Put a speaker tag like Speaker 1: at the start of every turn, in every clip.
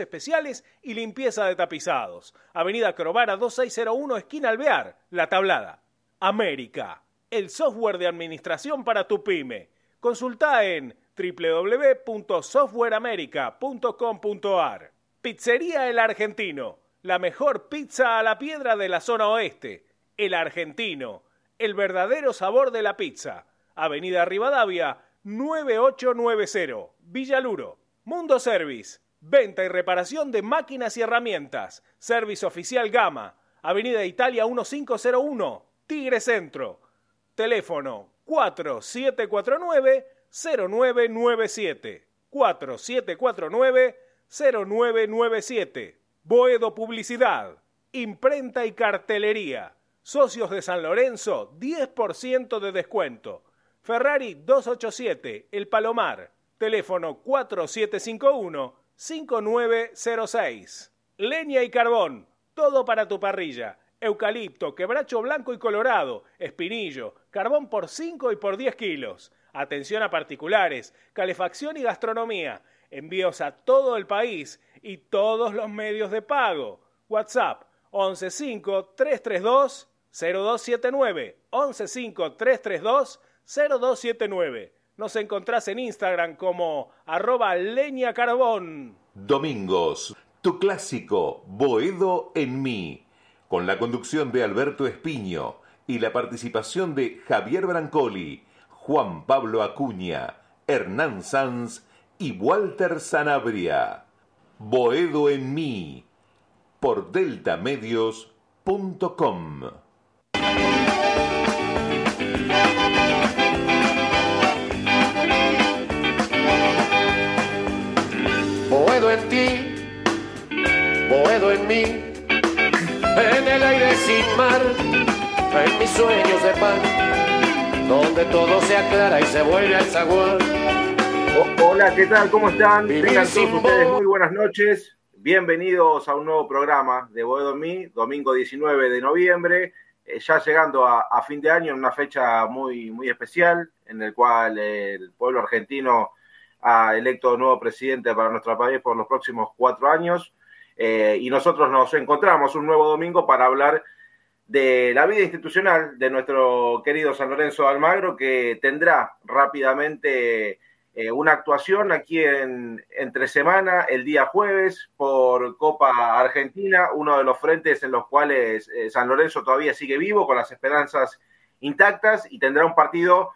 Speaker 1: especiales y limpieza de tapizados. Avenida Crovara 2601, esquina Alvear, La Tablada. América, el software de administración para tu pyme. Consulta en www.softwareamerica.com.ar. Pizzería El Argentino, la mejor pizza a la piedra de la zona oeste. El Argentino, el verdadero sabor de la pizza. Avenida Rivadavia 9890, Villaluro. Mundo Service, venta y reparación de máquinas y herramientas. Service Oficial Gama, Avenida Italia 1501, Tigre Centro. Teléfono 4749-0997. 4749-0997. Boedo Publicidad, Imprenta y Cartelería. Socios de San Lorenzo, 10% de descuento. Ferrari 287, El Palomar. Teléfono 4751-5906. Leña y carbón, todo para tu parrilla. Eucalipto, quebracho blanco y colorado, espinillo, carbón por 5 y por 10 kilos. Atención a particulares, calefacción y gastronomía. Envíos a todo el país y todos los medios de pago. WhatsApp 115-332-0279. 115-332-0279. Nos encontrás en Instagram como arroba leña carbón.
Speaker 2: Domingos, tu clásico Boedo en mí, con la conducción de Alberto Espiño y la participación de Javier Brancoli, Juan Pablo Acuña, Hernán Sanz y Walter Sanabria. Boedo en mí, por deltamedios.com.
Speaker 3: boedo en mí, en el aire sin mar, en mis sueños de pan, donde todo se aclara y se vuelve al zaguán.
Speaker 4: Hola, ¿qué tal? ¿Cómo están? Tengan todos ustedes muy buenas noches. Bienvenidos a un nuevo programa de Boedo en mí, domingo 19 de noviembre, eh, ya llegando a, a, fin de año en una fecha muy, muy especial, en el cual el pueblo argentino ha electo nuevo presidente para nuestro país por los próximos cuatro años. Eh, y nosotros nos encontramos un nuevo domingo para hablar de la vida institucional de nuestro querido San Lorenzo Almagro, que tendrá rápidamente eh, una actuación aquí en entre semana, el día jueves, por Copa Argentina, uno de los frentes en los cuales eh, San Lorenzo todavía sigue vivo, con las esperanzas intactas, y tendrá un partido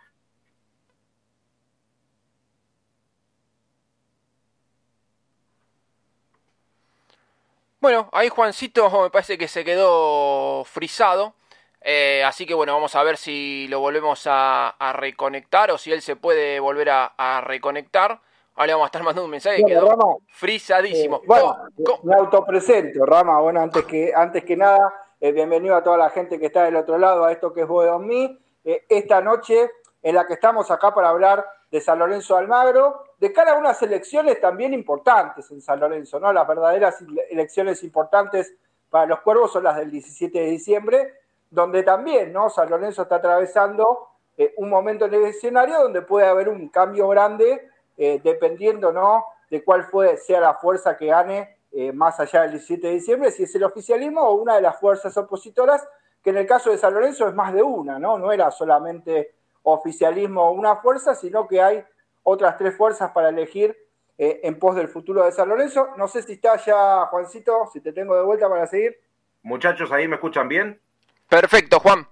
Speaker 5: Bueno, ahí Juancito me parece que se quedó frisado. Eh, así que bueno, vamos a ver si lo volvemos a, a reconectar o si él se puede volver a, a reconectar. Ahora vamos a estar mandando un mensaje que quedó
Speaker 6: Rama,
Speaker 5: frisadísimo.
Speaker 6: eh, bueno,
Speaker 5: ¿Cómo-
Speaker 6: me autopresento, Rama. Bueno, antes que, antes que nada, eh, bienvenido a toda la gente que está del otro lado a esto que es Boedo en mí. Eh, esta noche en la que estamos acá para hablar de San Lorenzo Almagro, de cara a unas elecciones también importantes en San Lorenzo, ¿no? Las verdaderas ele- elecciones importantes para los cuervos son las del 17 de diciembre, donde también, ¿no? San Lorenzo está atravesando eh, un momento en el escenario donde puede haber un cambio grande, eh, dependiendo, ¿no? De cuál fue, sea la fuerza que gane eh, más allá del 17 de diciembre, si es el oficialismo o una de las fuerzas opositoras, que en el caso de San Lorenzo es más de una, ¿no? No era solamente oficialismo o una fuerza, sino que hay otras tres fuerzas para elegir eh, en pos del futuro de San Lorenzo. No sé si está ya, Juancito, si te tengo de vuelta para seguir.
Speaker 4: Muchachos, ¿ahí me escuchan bien?
Speaker 5: Perfecto, Juan.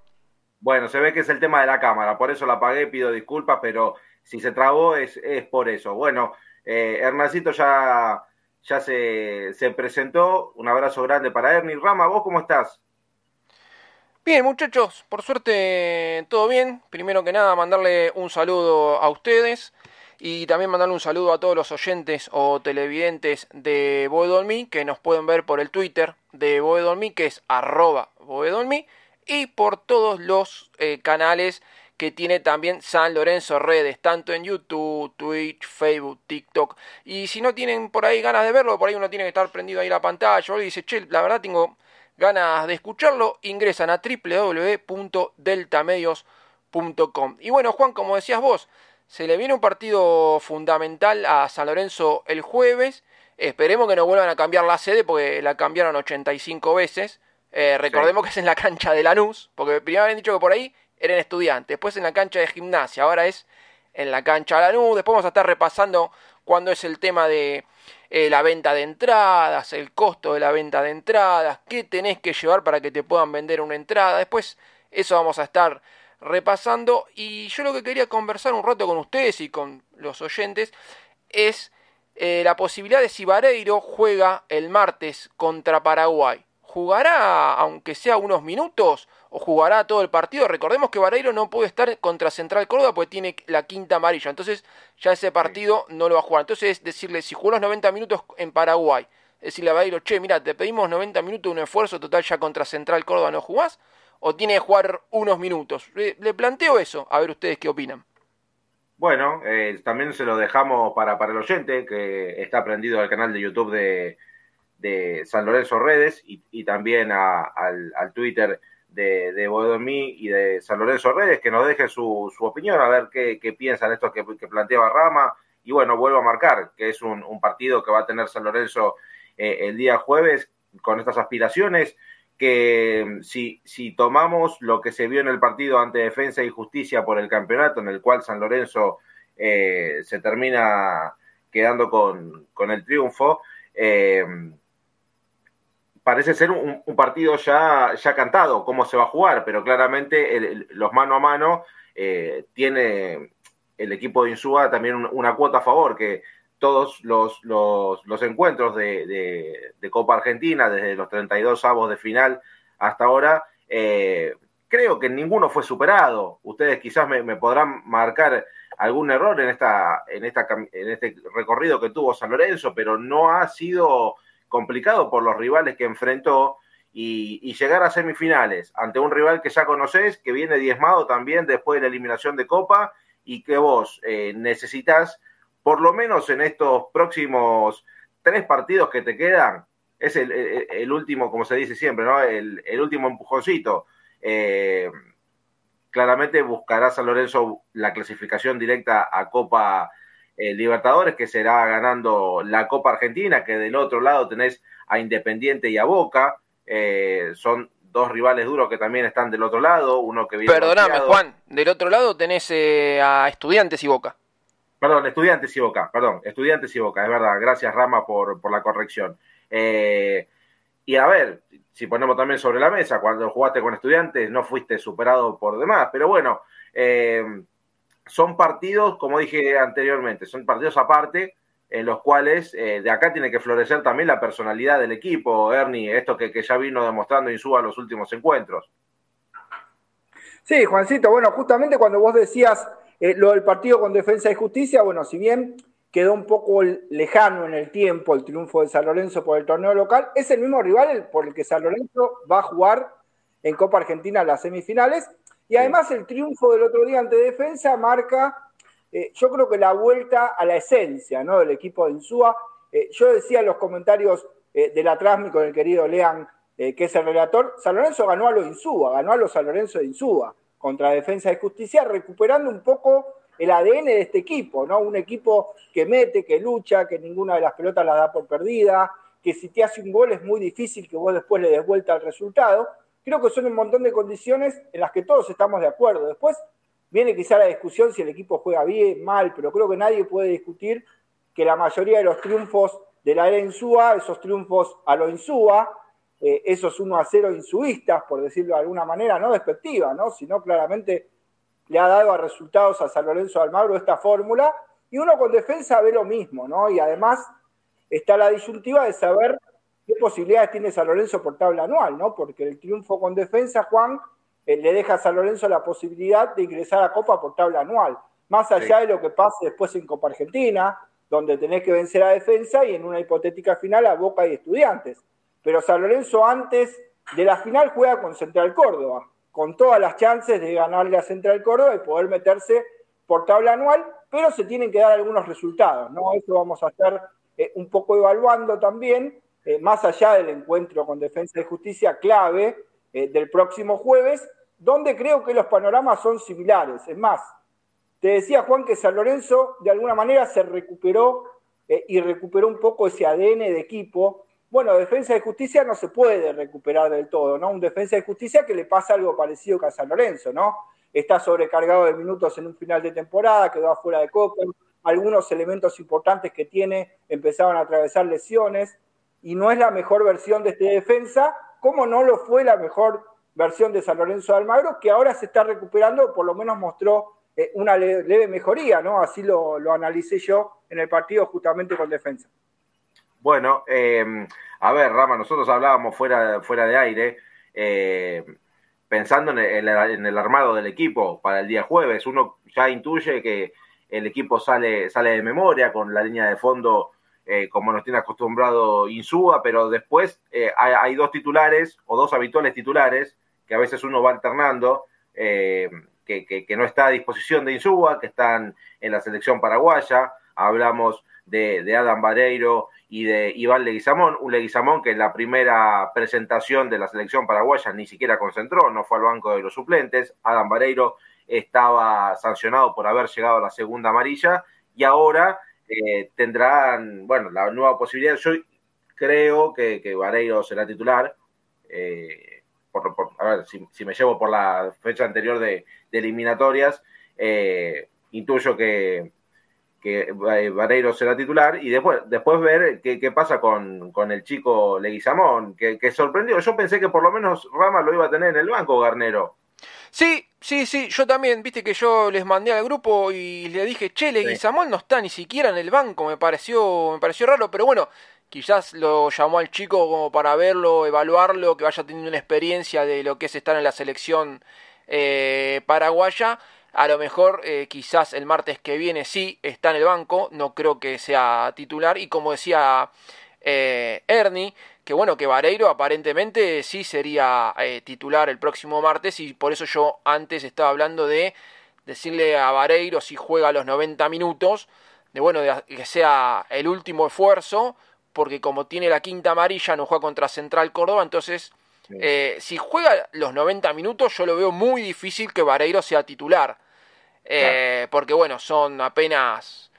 Speaker 4: Bueno, se ve que es el tema de la cámara, por eso la apagué, pido disculpas, pero si se trabó es, es por eso. Bueno, eh, Hernancito ya, ya se, se presentó, un abrazo grande para Ernie. Rama, ¿vos cómo estás?
Speaker 5: Bien, muchachos, por suerte todo bien. Primero que nada, mandarle un saludo a ustedes y también mandarle un saludo a todos los oyentes o televidentes de Boedolmi que nos pueden ver por el Twitter de Boedolmi, que es arroba y por todos los eh, canales que tiene también San Lorenzo Redes, tanto en YouTube, Twitch, Facebook, TikTok. Y si no tienen por ahí ganas de verlo, por ahí uno tiene que estar prendido ahí la pantalla o dice, che, la verdad tengo ganas de escucharlo, ingresan a www.deltamedios.com. Y bueno, Juan, como decías vos, se le viene un partido fundamental a San Lorenzo el jueves. Esperemos que no vuelvan a cambiar la sede porque la cambiaron 85 veces. Eh, recordemos que es en la cancha de Lanús, porque primero habían dicho que por ahí eran estudiantes, después en la cancha de gimnasia, ahora es en la cancha de Lanús. Después vamos a estar repasando cuándo es el tema de eh, la venta de entradas, el costo de la venta de entradas, qué tenés que llevar para que te puedan vender una entrada. Después eso vamos a estar repasando y yo lo que quería conversar un rato con ustedes y con los oyentes es eh, la posibilidad de si Vareiro juega el martes contra Paraguay. ¿Jugará aunque sea unos minutos o jugará todo el partido? Recordemos que Vareiro no puede estar contra Central Córdoba porque tiene la quinta amarilla. Entonces ya ese partido no lo va a jugar. Entonces decirle, si jugó los 90 minutos en Paraguay, decirle a Vareiro, che, mira, te pedimos 90 minutos de un esfuerzo total ya contra Central Córdoba, ¿no jugás? ¿O tiene que jugar unos minutos? Le, planteo eso, a ver ustedes qué opinan.
Speaker 4: Bueno, eh, también se lo dejamos para, para el oyente que está prendido al canal de YouTube de, de San Lorenzo Redes y, y también al, al, Twitter de, de Bodomí y de San Lorenzo Redes, que nos deje su, su opinión, a ver qué, qué piensan estos que, que, planteaba Rama. Y bueno, vuelvo a marcar que es un, un partido que va a tener San Lorenzo eh, el día jueves con estas aspiraciones que si, si tomamos lo que se vio en el partido ante Defensa y Justicia por el campeonato, en el cual San Lorenzo eh, se termina quedando con, con el triunfo, eh, parece ser un, partido ya, ya cantado, cómo se va a jugar, pero claramente los mano a mano eh, tiene el equipo de Insúa también una cuota a favor, que todos los, los, los encuentros de, de, Copa Argentina, desde los 32 avos de final hasta ahora, eh, creo que ninguno fue superado. Ustedes quizás me, me, podrán marcar algún error en, esta, en, esta, en este recorrido que tuvo San Lorenzo, pero no ha sido complicado por los rivales que enfrentó y, y llegar a semifinales ante un rival que ya conoces, que viene diezmado también después de la eliminación de Copa y que vos eh, necesitas por lo menos en estos próximos tres partidos que te quedan, es el, el, el último, como se dice siempre, ¿no? El, el último empujoncito. Eh, claramente buscará San Lorenzo la clasificación directa a Copa eh, Libertadores, que será ganando la Copa Argentina, que del otro lado tenés a Independiente y a Boca. Eh, son dos rivales duros que también están del otro lado, uno que viene...
Speaker 5: Perdóname, bloqueado. Juan, del otro lado tenés eh, a Estudiantes y Boca.
Speaker 4: Perdón, Estudiantes y Boca, perdón, Estudiantes y Boca, es verdad, gracias Rama por, por la corrección. Eh, y a ver, si ponemos también sobre la mesa, cuando jugaste con Estudiantes no fuiste superado por demás, pero bueno, eh, son partidos, como dije anteriormente, son partidos aparte en los cuales eh, de acá tiene que florecer también la personalidad del equipo, Ernie, esto que, que ya vino demostrando Insúa en los últimos encuentros.
Speaker 6: Sí, Juancito, bueno, justamente cuando vos decías eh, lo del partido con Defensa y Justicia, bueno, si bien quedó un poco lejano en el tiempo el triunfo de San Lorenzo por el torneo local, es el mismo rival por el que San Lorenzo va a jugar en Copa Argentina las semifinales. Y además el triunfo del otro día ante Defensa marca, eh, yo creo que la vuelta a la esencia ¿no? del equipo de Insúa. Eh, yo decía en los comentarios eh, de la Trasmi con el querido Lean, que es el relator, San Lorenzo ganó a los Insúa, ganó a los San Lorenzo de Insúa contra Defensa y Justicia, recuperando un poco el ADN de este equipo, ¿no? Un equipo que mete, que lucha, que ninguna de las pelotas las da por perdida, que si te hace un gol es muy difícil que vos después le des vuelta al resultado. Creo que son un montón de condiciones en las que todos estamos de acuerdo. Después viene quizá la discusión si el equipo juega bien, mal, pero creo que nadie puede discutir que la mayoría de los triunfos de la era esos triunfos a lo Insúa, eh, esos 1 a 0 insuistas, por decirlo de alguna manera, no despectiva, ¿no? sino claramente le ha dado a resultados a San Lorenzo de Almagro esta fórmula, y uno con defensa ve lo mismo, ¿no? Y además está la disyuntiva de saber qué posibilidades tiene San Lorenzo por tabla anual, ¿no? Porque el triunfo con defensa, Juan, eh, le deja a San Lorenzo la posibilidad de ingresar a Copa por tabla anual, más allá sí. de lo que pase después en Copa Argentina, donde tenés que vencer a defensa y en una hipotética final a Boca y Estudiantes pero San Lorenzo antes de la final juega con Central Córdoba, con todas las chances de ganarle a Central Córdoba y poder meterse por tabla anual, pero se tienen que dar algunos resultados, ¿no? Eso vamos a estar eh, un poco evaluando también, eh, más allá del encuentro con Defensa y Justicia clave eh, del próximo jueves, donde creo que los panoramas son similares. Es más, te decía Juan que San Lorenzo de alguna manera se recuperó y recuperó un poco ese ADN de equipo. Bueno, defensa de justicia no se puede recuperar del todo, ¿no? Un defensa de justicia que le pasa algo parecido que a San Lorenzo, ¿no? Está sobrecargado de minutos en un final de temporada, quedó afuera de Copa, algunos elementos importantes que tiene empezaron a atravesar lesiones y no es la mejor versión de este defensa, como no lo fue la mejor versión de San Lorenzo de Almagro, que ahora se está recuperando, por lo menos mostró eh, una leve mejoría, ¿no? Así lo, lo, analicé yo en el partido justamente con defensa.
Speaker 4: Bueno, eh, a ver, Rama, nosotros hablábamos fuera, fuera de aire, eh, pensando en el, armado del equipo para el día jueves. Uno ya intuye que el equipo sale, sale de memoria con la línea de fondo eh, como nos tiene acostumbrado Insúa, pero después eh, hay, dos titulares o dos habituales titulares que a veces uno va alternando, eh, que, que, que, no está a disposición de Insúa, que están en la selección paraguaya. Hablamos de, de Adam Vareiro y de Iván Leguizamón, un Leguizamón que en la primera presentación de la selección paraguaya ni siquiera concentró, no fue al banco de los suplentes. Adam Vareiro estaba sancionado por haber llegado a la segunda amarilla y ahora eh, tendrán, bueno, la nueva posibilidad. Yo creo que, que Vareiro será titular. Eh, por, por, a ver, si, me llevo por la fecha anterior de, de eliminatorias, eh, intuyo que, que Vareiro será titular y después, después ver qué, qué pasa con, con, el chico Leguizamón, que, que, sorprendió. Yo pensé que por lo menos Rama lo iba a tener en el banco, Garnero.
Speaker 5: Sí, sí, sí, yo también, viste que yo les mandé al grupo y le dije, che, Leguizamón sí. no está ni siquiera en el banco, me pareció, me pareció raro, pero bueno, quizás lo llamó al chico como para verlo, evaluarlo, que vaya teniendo una experiencia de lo que es estar en la selección eh, paraguaya. A lo mejor eh, quizás el martes que viene sí está en el banco, no creo que sea titular. Y como decía eh, Ernie, que bueno, que Vareiro aparentemente sí sería eh, titular el próximo martes. Y por eso yo antes estaba hablando de decirle a Vareiro si juega los 90 minutos, de bueno, de que sea el último esfuerzo, porque como tiene la quinta amarilla no juega contra Central Córdoba, entonces eh, si juega los 90 minutos yo lo veo muy difícil que Vareiro sea titular, eh, porque bueno, son apenas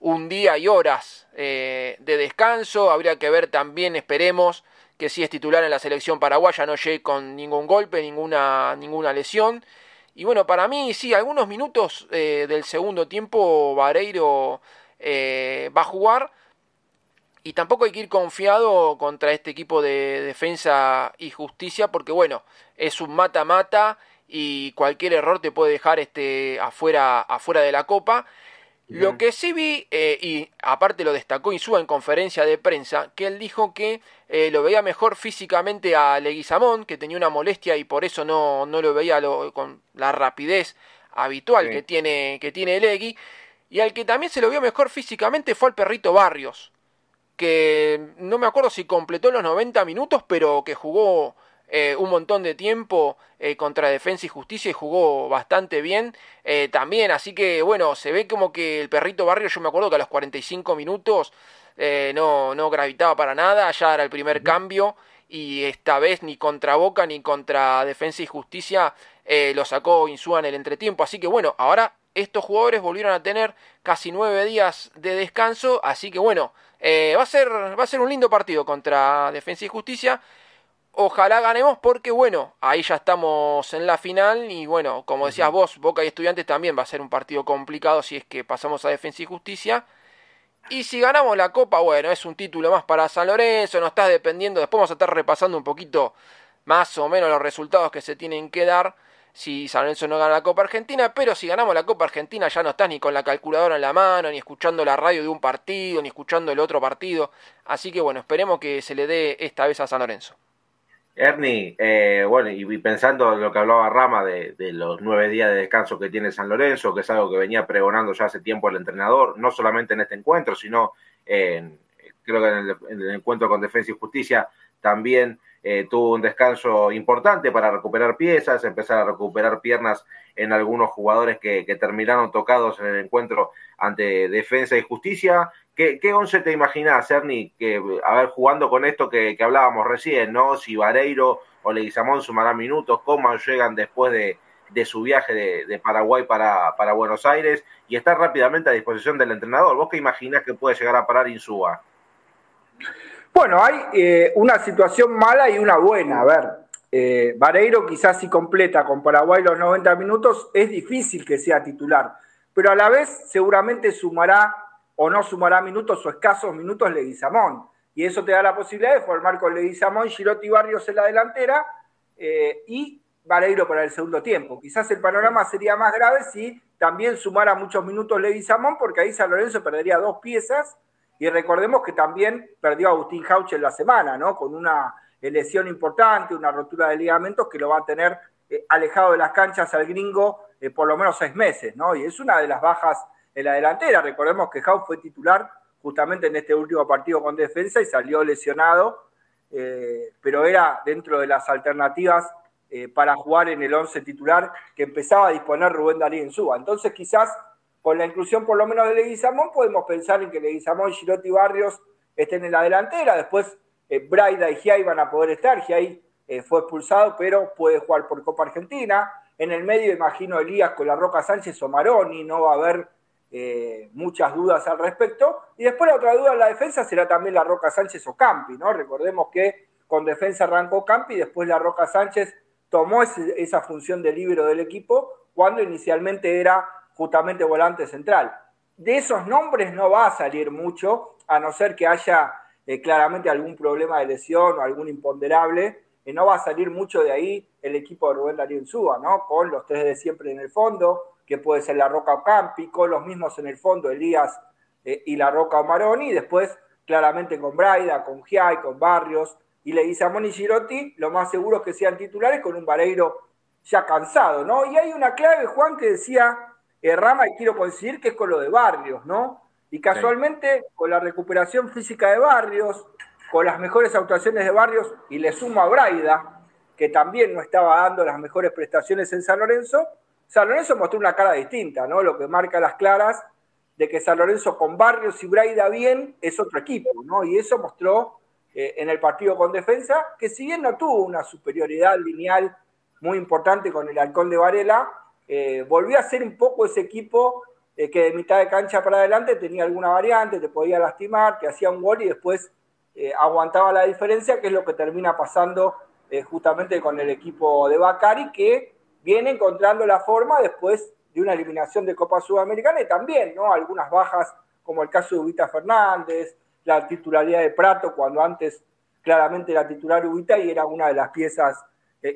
Speaker 5: un día y horas eh, de descanso. Habría que ver también, esperemos, que si es titular en la selección paraguaya no llegue con ningún golpe, ninguna, ninguna lesión. Y bueno, para mí sí, algunos minutos eh, del segundo tiempo Vareiro va a jugar. Y tampoco hay que ir confiado contra este equipo de defensa y justicia, porque bueno, es un mata-mata y cualquier error te puede dejar este afuera, afuera de la copa. Lo que sí vi, eh, y aparte lo destacó Insúa en conferencia de prensa, que él dijo que eh, lo veía mejor físicamente a Leguizamón, que tenía una molestia y por eso no, no lo veía lo, con la rapidez habitual sí. que tiene, que tiene Legui. Y al que también se lo vio mejor físicamente fue al perrito Barrios, que no me acuerdo si completó los 90 minutos, pero que jugó eh, un montón de tiempo eh, contra Defensa y Justicia y jugó bastante bien eh, también. Así que bueno, se ve como que el perrito Barrio, yo me acuerdo que a los 45 minutos no, no gravitaba para nada, ya era el primer cambio y esta vez ni contra Boca ni contra Defensa y Justicia lo sacó Insúa en el entretiempo. Así que bueno, ahora estos jugadores volvieron a tener casi nueve días de descanso, así que bueno, va, a ser, va a ser un lindo partido contra Defensa y Justicia. Ojalá ganemos porque, bueno, ahí ya estamos en la final y, bueno, como decías vos, Boca y Estudiantes también va a ser un partido complicado si es que pasamos a Defensa y Justicia. Y si ganamos la Copa, bueno, es un título más para San Lorenzo, no estás dependiendo, después vamos a estar repasando un poquito más o menos los resultados que se tienen que dar si San Lorenzo no gana la Copa Argentina, pero si ganamos la Copa Argentina ya no estás ni con la calculadora en la mano, ni escuchando la radio de un partido, ni escuchando el otro partido. Así que bueno, esperemos que se le dé esta vez a San Lorenzo.
Speaker 4: Ernie, eh, bueno, y, pensando en lo que hablaba Rama de, los nueve días de descanso que tiene San Lorenzo, que es algo que venía pregonando ya hace tiempo el entrenador, no solamente en este encuentro, sino en, creo que en el, en el encuentro con Defensa y Justicia también eh, tuvo un descanso importante para recuperar piezas, empezar a recuperar piernas en algunos jugadores que terminaron tocados en el encuentro ante Defensa y Justicia. ¿Qué, once te imaginas, Ernie, que, a ver, jugando con esto que, que hablábamos recién, ¿no? Si Vareiro o Leguizamón sumarán minutos, cómo llegan después de, de su viaje de, Paraguay para, para, Buenos Aires y está rápidamente a disposición del entrenador. ¿Vos qué imaginás que puede llegar a parar Insúa?
Speaker 6: Bueno, hay eh, una situación mala y una buena. A ver, eh, Vareiro quizás si completa con Paraguay los 90 minutos, es difícil que sea titular, pero a la vez seguramente sumará o no sumará minutos o escasos minutos Leguizamón. Y eso te da la posibilidad de formar con Leguizamón, Girotti Barrios en la delantera eh, y Vareiro para el segundo tiempo. Quizás el panorama sería más grave si también sumara muchos minutos Leguizamón, porque ahí San Lorenzo perdería dos piezas. Y recordemos que también perdió a Agustín Jauch en la semana, ¿no? Con una lesión importante, una rotura de ligamentos que lo va a tener eh, alejado de las canchas al gringo eh, por lo menos seis meses, ¿no? Y es una de las bajas en la delantera. Recordemos que Jau fue titular justamente en este último partido con defensa y salió lesionado, eh, pero era dentro de las alternativas para jugar en el once titular que empezaba a disponer Rubén Darío Suba. Entonces quizás con la inclusión por lo menos de Leguizamón podemos pensar en que Leguizamón, Girotti y Barrios estén en la delantera, después eh, Braida y Giai van a poder estar. Giai eh, fue expulsado, pero puede jugar por Copa Argentina. En el medio, imagino Elías con la Roca Sánchez o Maroni, no va a haber eh, muchas dudas al respecto. Y después la otra duda en la defensa será también la Roca Sánchez o Campi, ¿no? Recordemos que con defensa arrancó Campi, después la Roca Sánchez tomó esa función de libero del equipo cuando inicialmente era justamente volante central. De esos nombres no va a salir mucho, a no ser que haya eh, claramente algún problema de lesión o algún imponderable, eh, no va a salir mucho de ahí el equipo de Rubén Darío Insúa, ¿no? Con los tres de siempre en el fondo, que puede ser la Roca Campi, con los mismos en el fondo, Elías eh, y la Roca Omaroni, y después claramente con Braida, con Giai, con Barrios, y le dice a Moni Girotti, lo más seguro es que sean titulares con un Vareiro ya cansado, ¿no? Y hay una clave, Juan, que decía Rama, y quiero coincidir que es con lo de Barrios, ¿no? Y casualmente, con la recuperación física de Barrios, con las mejores actuaciones de Barrios, y le sumo a Braida, que también no estaba dando las mejores prestaciones en San Lorenzo, San Lorenzo mostró una cara distinta, ¿no? Lo que marca las claras de que San Lorenzo con Barrios y Braida bien es otro equipo, ¿no? Y eso mostró eh, en el partido con defensa, que si bien no tuvo una superioridad lineal muy importante con el halcón de Varela, eh, volvió a ser un poco ese equipo eh, que de mitad de cancha para adelante tenía alguna variante, te podía lastimar, que hacía un gol y después aguantaba la diferencia, que es lo que termina pasando justamente con el equipo de Bacari, que viene encontrando la forma después de una eliminación de Copa Sudamericana y también, ¿no? Algunas bajas, como el caso de Ubita Fernández, la titularidad de Prato, cuando antes claramente era titular Ubita y era una de las piezas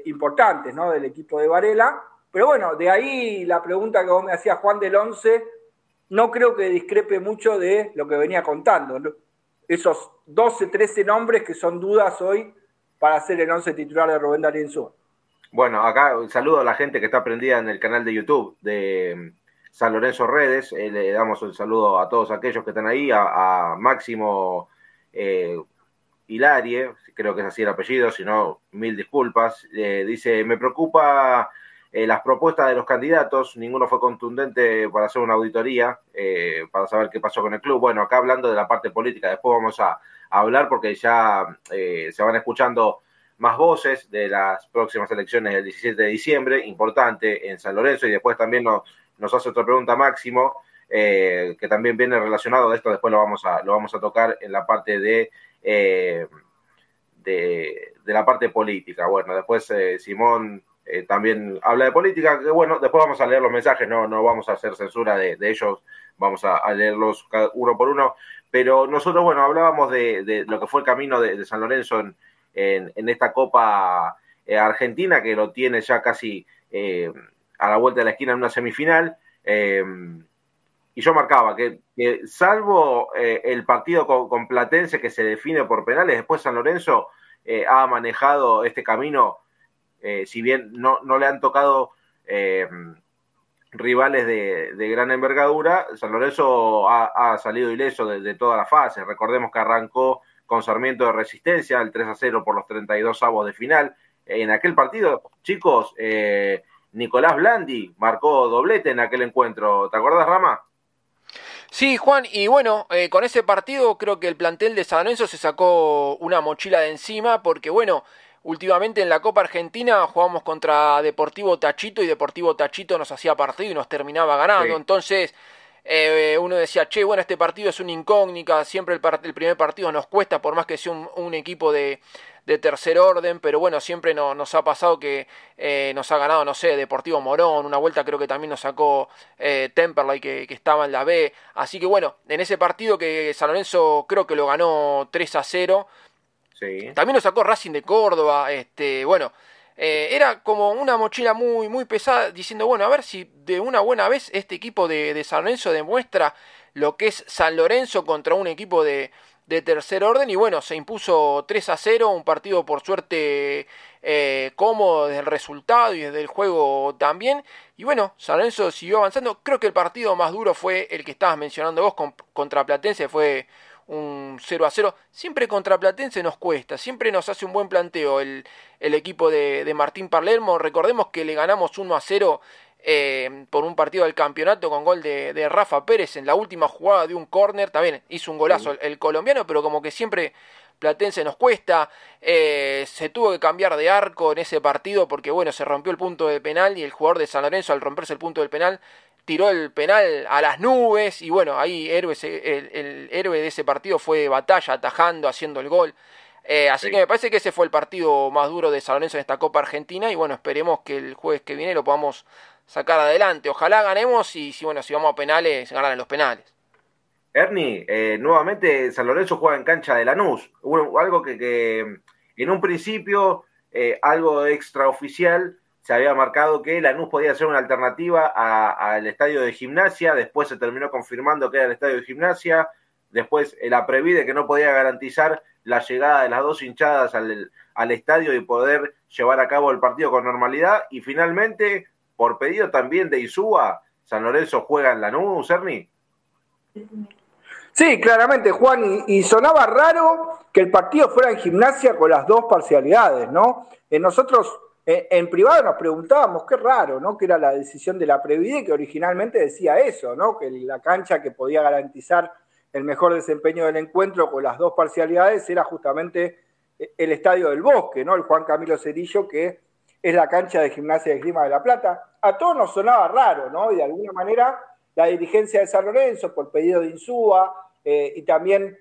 Speaker 6: importantes, ¿no? Del equipo de Varela pero bueno, de ahí la pregunta que vos me hacías, Juan del 11, no creo que discrepe mucho de lo que venía contando. Esos 12, 13 nombres que son dudas hoy para hacer el 11 titular de Rubén Darío
Speaker 4: Bueno, acá un saludo a la gente que está prendida en el canal de YouTube de San Lorenzo Redes. Eh, le damos un saludo a todos aquellos que están ahí, a, Máximo eh, Hilarie, creo que es así el apellido, si no, mil disculpas. Eh, dice, me preocupa eh, las propuestas de los candidatos, ninguno fue contundente para hacer una auditoría, para saber qué pasó con el club. Bueno, acá hablando de la parte política, después vamos a, hablar porque ya se van escuchando más voces de las próximas elecciones del 17 de diciembre, importante en San Lorenzo, y después también nos, nos hace otra pregunta Máximo, que también viene relacionado a esto, después lo vamos a, lo vamos a tocar en la parte de... de, de la parte política. Bueno, después Simón eh, también habla de política, que bueno, después vamos a leer los mensajes, no, no vamos a hacer censura de, ellos, vamos a, leerlos uno por uno, pero nosotros, bueno, hablábamos de, lo que fue el camino de, San Lorenzo en, en, esta Copa eh, Argentina, que lo tiene ya casi eh, a la vuelta de la esquina en una semifinal, y yo marcaba que, salvo el partido con, Platense que se define por penales, después San Lorenzo ha manejado este camino eh, si bien no, no, le han tocado eh, rivales de, gran envergadura, San Lorenzo ha, salido ileso de, toda la fase. Recordemos que arrancó con Sarmiento de Resistencia, el 3 a 0 por los 32 avos de final. En aquel partido, chicos, eh, Nicolás Blandi marcó doblete en aquel encuentro. ¿Te acuerdas, Rama?
Speaker 5: Sí, Juan, y bueno, con ese partido creo que el plantel de San Lorenzo se sacó una mochila de encima porque, bueno, últimamente en la Copa Argentina jugábamos contra Deportivo Tachito y Deportivo Tachito nos hacía partido y nos terminaba ganando. Entonces, eh, uno decía, che, bueno, este partido es una incógnita, siempre el, el primer partido nos cuesta, por más que sea un, equipo de, de, tercer orden, pero bueno, siempre nos ha pasado que eh, nos ha ganado, no sé, Deportivo Morón, una vuelta creo que también nos sacó eh, Temperley que, que, estaba en la B, así que bueno, en ese partido que San Lorenzo creo que lo ganó 3 a 0, sí. también nos sacó Racing de Córdoba, este, bueno, eh, era como una mochila muy, muy pesada, diciendo, bueno, a ver si de una buena vez este equipo de, San Lorenzo demuestra lo que es San Lorenzo contra un equipo de, de tercer orden y bueno, se impuso 3 a 0, un partido por suerte eh, cómodo desde el resultado y desde el juego también. Y bueno, San Lorenzo siguió avanzando. Creo que el partido más duro fue el que estabas mencionando vos contra Platense, fue un 0 a 0. Siempre contra Platense nos cuesta, siempre nos hace un buen planteo el, el equipo de, de, Martín Palermo. Recordemos que le ganamos 1 a 0 eh, por un partido del campeonato con gol de, de, Rafa Pérez en la última jugada de un córner. También hizo un golazo el, colombiano, pero como que siempre Platense nos cuesta. Eh, se tuvo que cambiar de arco en ese partido porque, bueno, se rompió el punto de penal y el jugador de San Lorenzo, al romperse el punto del penal, tiró el penal a las nubes y bueno, ahí héroe, el, héroe de ese partido fue Batalla, atajando, haciendo el gol. Eh, así que me parece que ese fue el partido más duro de San Lorenzo en esta Copa Argentina y bueno, esperemos que el jueves que viene lo podamos sacar adelante. Ojalá ganemos y si bueno, si vamos a penales, ganar en los penales.
Speaker 4: Ernie, eh, nuevamente San Lorenzo juega en cancha de Lanús, algo que, que en un principio, eh, algo extraoficial, se había marcado que Lanús podía ser una alternativa al estadio de gimnasia, después se terminó confirmando que era el estadio de gimnasia, después la previde que no podía garantizar la llegada de las dos hinchadas al, al estadio y poder llevar a cabo el partido con normalidad, y finalmente, por pedido también de Isúa, San Lorenzo juega en Lanús, Ernie.
Speaker 6: Sí, claramente, Juan, y, sonaba raro que el partido fuera en gimnasia con las dos parcialidades, ¿no? Eh, nosotros eh, en privado nos preguntábamos, qué raro, ¿no? Que era la decisión de la Previde que originalmente decía eso, ¿no? Que la cancha que podía garantizar el mejor desempeño del encuentro con las dos parcialidades era justamente eh, el Estadio del Bosque, ¿no? El Juan Camilo Cerillo, que es la cancha de gimnasia de Grima de la Plata. A todos nos sonaba raro, ¿no? Y de alguna manera la dirigencia de San Lorenzo, por pedido de Insúa, eh, y también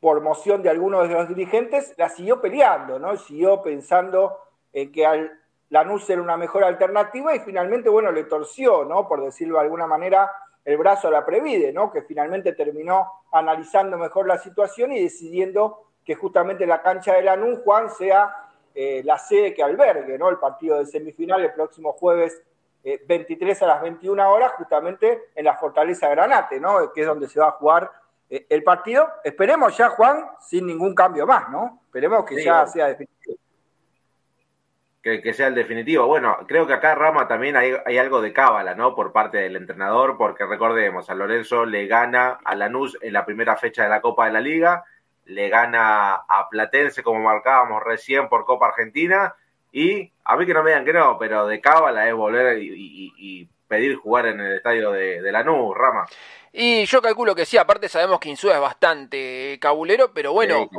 Speaker 6: por moción de algunos de los dirigentes, la siguió peleando, ¿no? Siguió pensando en que al Lanús era una mejor alternativa y finalmente, bueno, le torció, ¿no? Por decirlo de alguna manera, el brazo a la Previde, ¿no? Que finalmente terminó analizando mejor la situación y decidiendo que justamente la cancha de Lanús, Juan, sea eh, la sede que albergue, ¿no? El partido de semifinal el próximo jueves 23 eh, a las 21 horas, justamente en la Fortaleza Granate, ¿no? Que es donde se va a jugar eh, el partido, esperemos ya, Juan, sin ningún cambio más, ¿no? Esperemos que ya sea definitivo.
Speaker 4: Que, sea el definitivo. Bueno, creo que acá, Rama, también hay, algo de cábala, ¿no? Por parte del entrenador, porque recordemos, a Lorenzo le gana a Lanús en la primera fecha de la Copa de la Liga, le gana a Platense, como marcábamos recién, por Copa Argentina, y a mí que no me digan que no, pero de cábala es volver y, pedir jugar en el estadio de, de Lanús, Rama.
Speaker 5: Y yo calculo que sí, aparte sabemos que Insúa es bastante cabulero, pero bueno,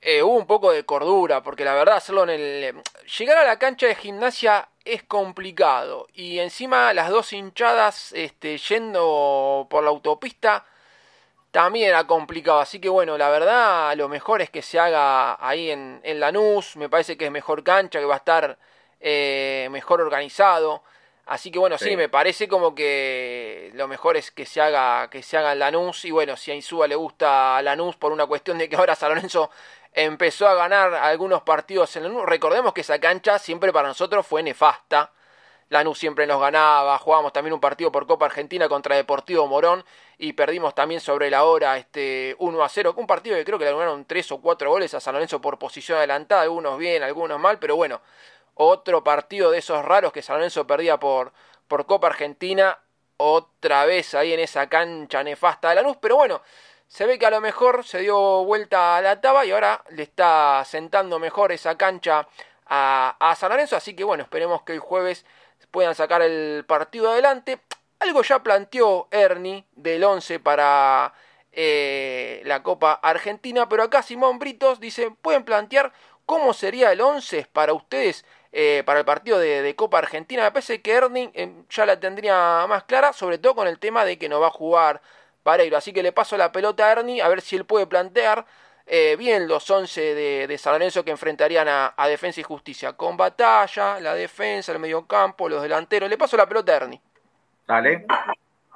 Speaker 5: eh, hubo un poco de cordura, porque la verdad hacerlo en el... Llegar a la cancha de gimnasia es complicado, y encima las dos hinchadas este, yendo por la autopista también era complicado, así que bueno, la verdad lo mejor es que se haga ahí en, en Lanús, me parece que es mejor cancha, que va a estar eh, mejor organizado. Así que bueno, sí. me parece como que lo mejor es que se haga, que se haga en Lanús. Y bueno, si a Insúa le gusta Lanús por una cuestión de que ahora San Lorenzo empezó a ganar algunos partidos en Lanús. Recordemos que esa cancha siempre para nosotros fue nefasta. Lanús siempre nos ganaba, jugábamos también un partido por Copa Argentina contra Deportivo Morón y perdimos también sobre la hora este 1 a 0, un partido que creo que le ganaron 3 o 4 goles a San Lorenzo por posición adelantada, algunos bien, algunos mal, pero bueno, otro partido de esos raros que San Lorenzo perdía por, por Copa Argentina. Otra vez ahí en esa cancha nefasta de la luz. Pero bueno, se ve que a lo mejor se dio vuelta a la taba y ahora le está sentando mejor esa cancha a, a San Lorenzo. Así que bueno, esperemos que el jueves puedan sacar el partido adelante. Algo ya planteó Ernie del 11 para eh, la Copa Argentina, pero acá Simón Britos dice, pueden plantear ¿cómo sería el 11 para ustedes eh, para el partido de, Copa Argentina? Me parece que Erning eh, ya la tendría más clara, sobre todo con el tema de que no va a jugar Pareiro. Así que le paso la pelota a Ernie a ver si él puede plantear eh, bien los 11 de, de, San Lorenzo que enfrentarían a, Defensa y Justicia. Con batalla, la defensa, el medio campo, los delanteros. Le paso la pelota a Ernie.
Speaker 4: Dale.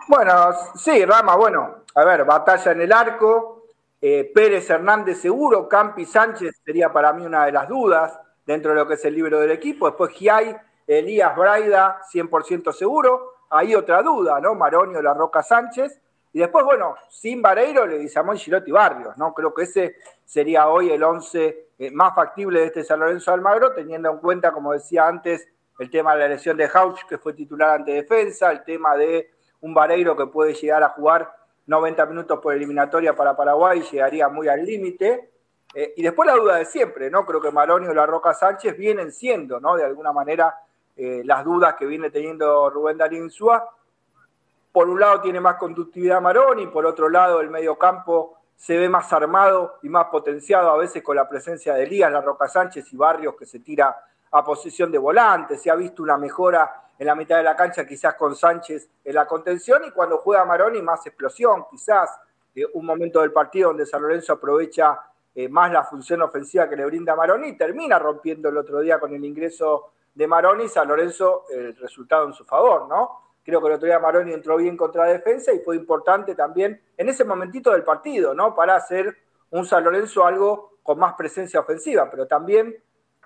Speaker 6: Bueno, sí, Rama, bueno, a ver, batalla en el arco, eh, Pérez Hernández seguro, Campi Sánchez sería para mí una de las dudas dentro de lo que es el libro del equipo, después Giai, Elías Braida, 100% seguro, ahí otra duda, ¿no? Maronio, La Roca Sánchez, y después, bueno, sin Vareiro, le dice Amón Girotti Barrios, ¿no? Creo que ese sería hoy el 11 eh, más factible de este San Lorenzo Almagro, teniendo en cuenta, como decía antes, el tema de la lesión de Hauch, que fue titular ante defensa, el tema de un Vareiro que puede llegar a jugar 90 minutos por eliminatoria para Paraguay, llegaría muy al límite. Eh, y después la duda de siempre, ¿no? Creo que Maroni o La Roca Sánchez vienen siendo, ¿no? De alguna manera, eh, las dudas que viene teniendo Rubén Darín Súa. Por un lado tiene más conductividad Maroni, por otro lado el medio campo se ve más armado y más potenciado a veces con la presencia de Elías, La Roca Sánchez y Barrios que se tira a posición de volante. Se ha visto una mejora en la mitad de la cancha, quizás con Sánchez en la contención, y cuando juega Maroni, más explosión, quizás eh, un momento del partido donde San Lorenzo aprovecha eh, más la función ofensiva que le brinda Maroni, termina rompiendo el otro día con el ingreso de Maroni, San Lorenzo el resultado en su favor, ¿no? Creo que el otro día Maroni entró bien contra la defensa y fue importante también en ese momentito del partido, ¿no? Para hacer un San Lorenzo algo con más presencia ofensiva, pero también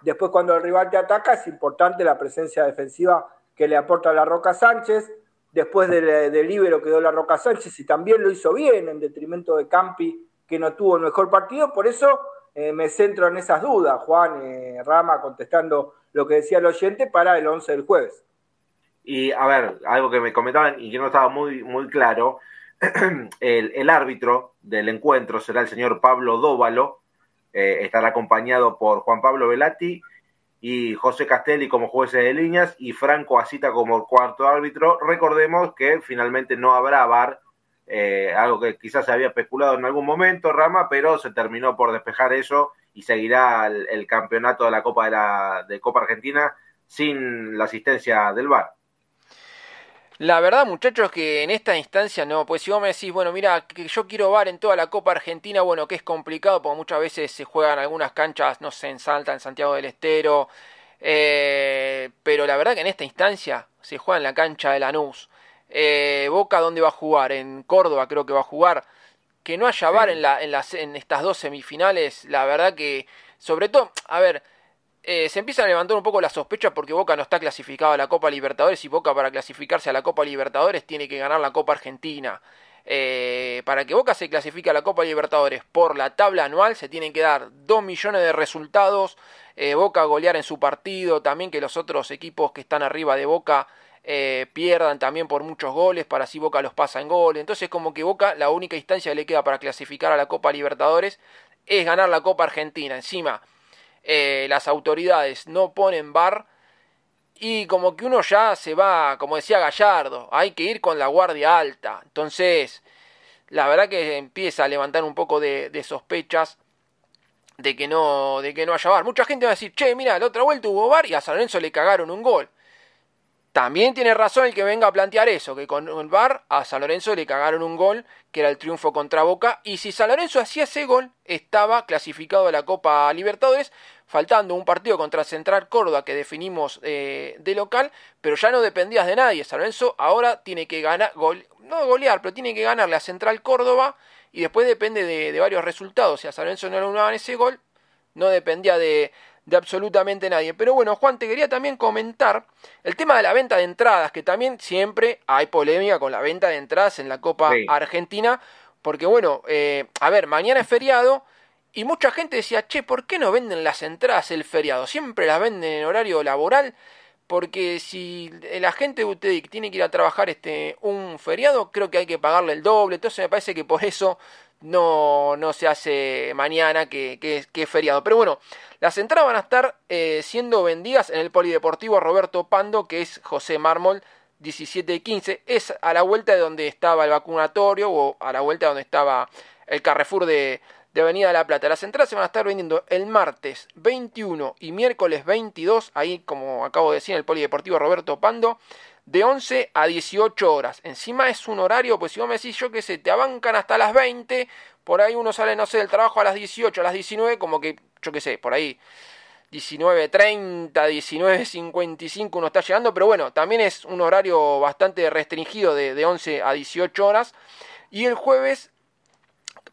Speaker 6: después cuando el rival te ataca es importante la presencia defensiva que le aporta la Roca Sánchez. Después del, del libero quedó la Roca Sánchez y también lo hizo bien en detrimento de Campi, que no tuvo el mejor partido. Por eso eh, me centro en esas dudas, Juan eh, Rama, contestando lo que decía el oyente para el 11 del jueves.
Speaker 4: Y a ver, algo que me comentaban y que no estaba muy, muy claro, el, árbitro del encuentro será el señor Pablo Dóvalo, eh, estará acompañado por Juan Pablo Velati y José Castelli como jueces de líneas y Franco Asita como cuarto árbitro. Recordemos que finalmente no habrá VAR, eh, algo que quizás se había especulado en algún momento, Rama, pero se terminó por despejar eso y seguirá el, campeonato de la Copa de la Copa Argentina sin la asistencia del VAR.
Speaker 5: La verdad, muchachos, que en esta instancia no, pues si vos me decís, bueno, mira, que yo quiero VAR en toda la Copa Argentina, bueno, que es complicado porque muchas veces se juegan algunas canchas, no sé, en Salta, en Santiago del Estero, eh, pero la verdad que en esta instancia se juega en la cancha de Lanús. Eh, Boca, ¿dónde va a jugar? En Córdoba creo que va a jugar. Que no haya VAR en, la, en, las, en estas dos semifinales, la verdad que, sobre todo, a ver, eh, se empiezan a levantar un poco las sospechas porque Boca no está clasificado a la Copa Libertadores y Boca para clasificarse a la Copa Libertadores tiene que ganar la Copa Argentina. Eh, para que Boca se clasifique a la Copa Libertadores por la tabla anual se tienen que dar 2 millones de resultados, eh, Boca golear en su partido, también que los otros equipos que están arriba de Boca pierdan también por muchos goles, para así Boca los pasa en goles. Entonces como que Boca la única instancia que le queda para clasificar a la Copa Libertadores es ganar la Copa Argentina. Encima eh, las autoridades no ponen bar y como que uno ya se va, como decía Gallardo, hay que ir con la guardia alta. Entonces, la verdad que empieza a levantar un poco de, sospechas de que no de que no haya bar. Mucha gente va a decir, che, mira, la otra vuelta hubo bar y a San Lorenzo le cagaron un gol. También tiene razón el que venga a plantear eso, que con el VAR a San Lorenzo le cagaron un gol, que era el triunfo contra Boca, y si San Lorenzo hacía ese gol, estaba clasificado a la Copa Libertadores, faltando un partido contra Central Córdoba que definimos eh, de local, pero ya no dependías de nadie. San Lorenzo ahora tiene que ganar, no golear, pero tiene que ganarle a Central Córdoba, y después depende de, varios resultados. Si a San Lorenzo no le unaban ese gol, no dependía de, de absolutamente nadie. Pero bueno, Juan, te quería también comentar el tema de la venta de entradas, que también siempre hay polémica con la venta de entradas en la Copa Argentina, porque bueno, eh, a ver, mañana es feriado. Y mucha gente decía, che, ¿por qué no venden las entradas el feriado? Siempre las venden en horario laboral, porque si la gente de UTEDIC tiene que ir a trabajar este un feriado, creo que hay que pagarle el doble. Entonces me parece que por eso no, no se hace mañana, que, que, que es feriado. Pero bueno, las entradas van a estar eh, siendo vendidas en el Polideportivo Roberto Pando, que es José Mármol 17 y 15. Es a la vuelta de donde estaba el vacunatorio o a la vuelta de donde estaba el Carrefour de, de Avenida La Plata. Las entradas se van a estar vendiendo el martes 21 y miércoles 22, ahí como acabo de decir en el Polideportivo Roberto Pando, de 11 a 18 horas. Encima es un horario, pues si vos me decís yo que se te abancan hasta las 20, por ahí uno sale, no sé, del trabajo a las 18, a las 19, como que, yo qué sé, por ahí 19.30, 19.55 uno está llegando, pero bueno, también es un horario bastante restringido de, de 11 a 18 horas. Y el jueves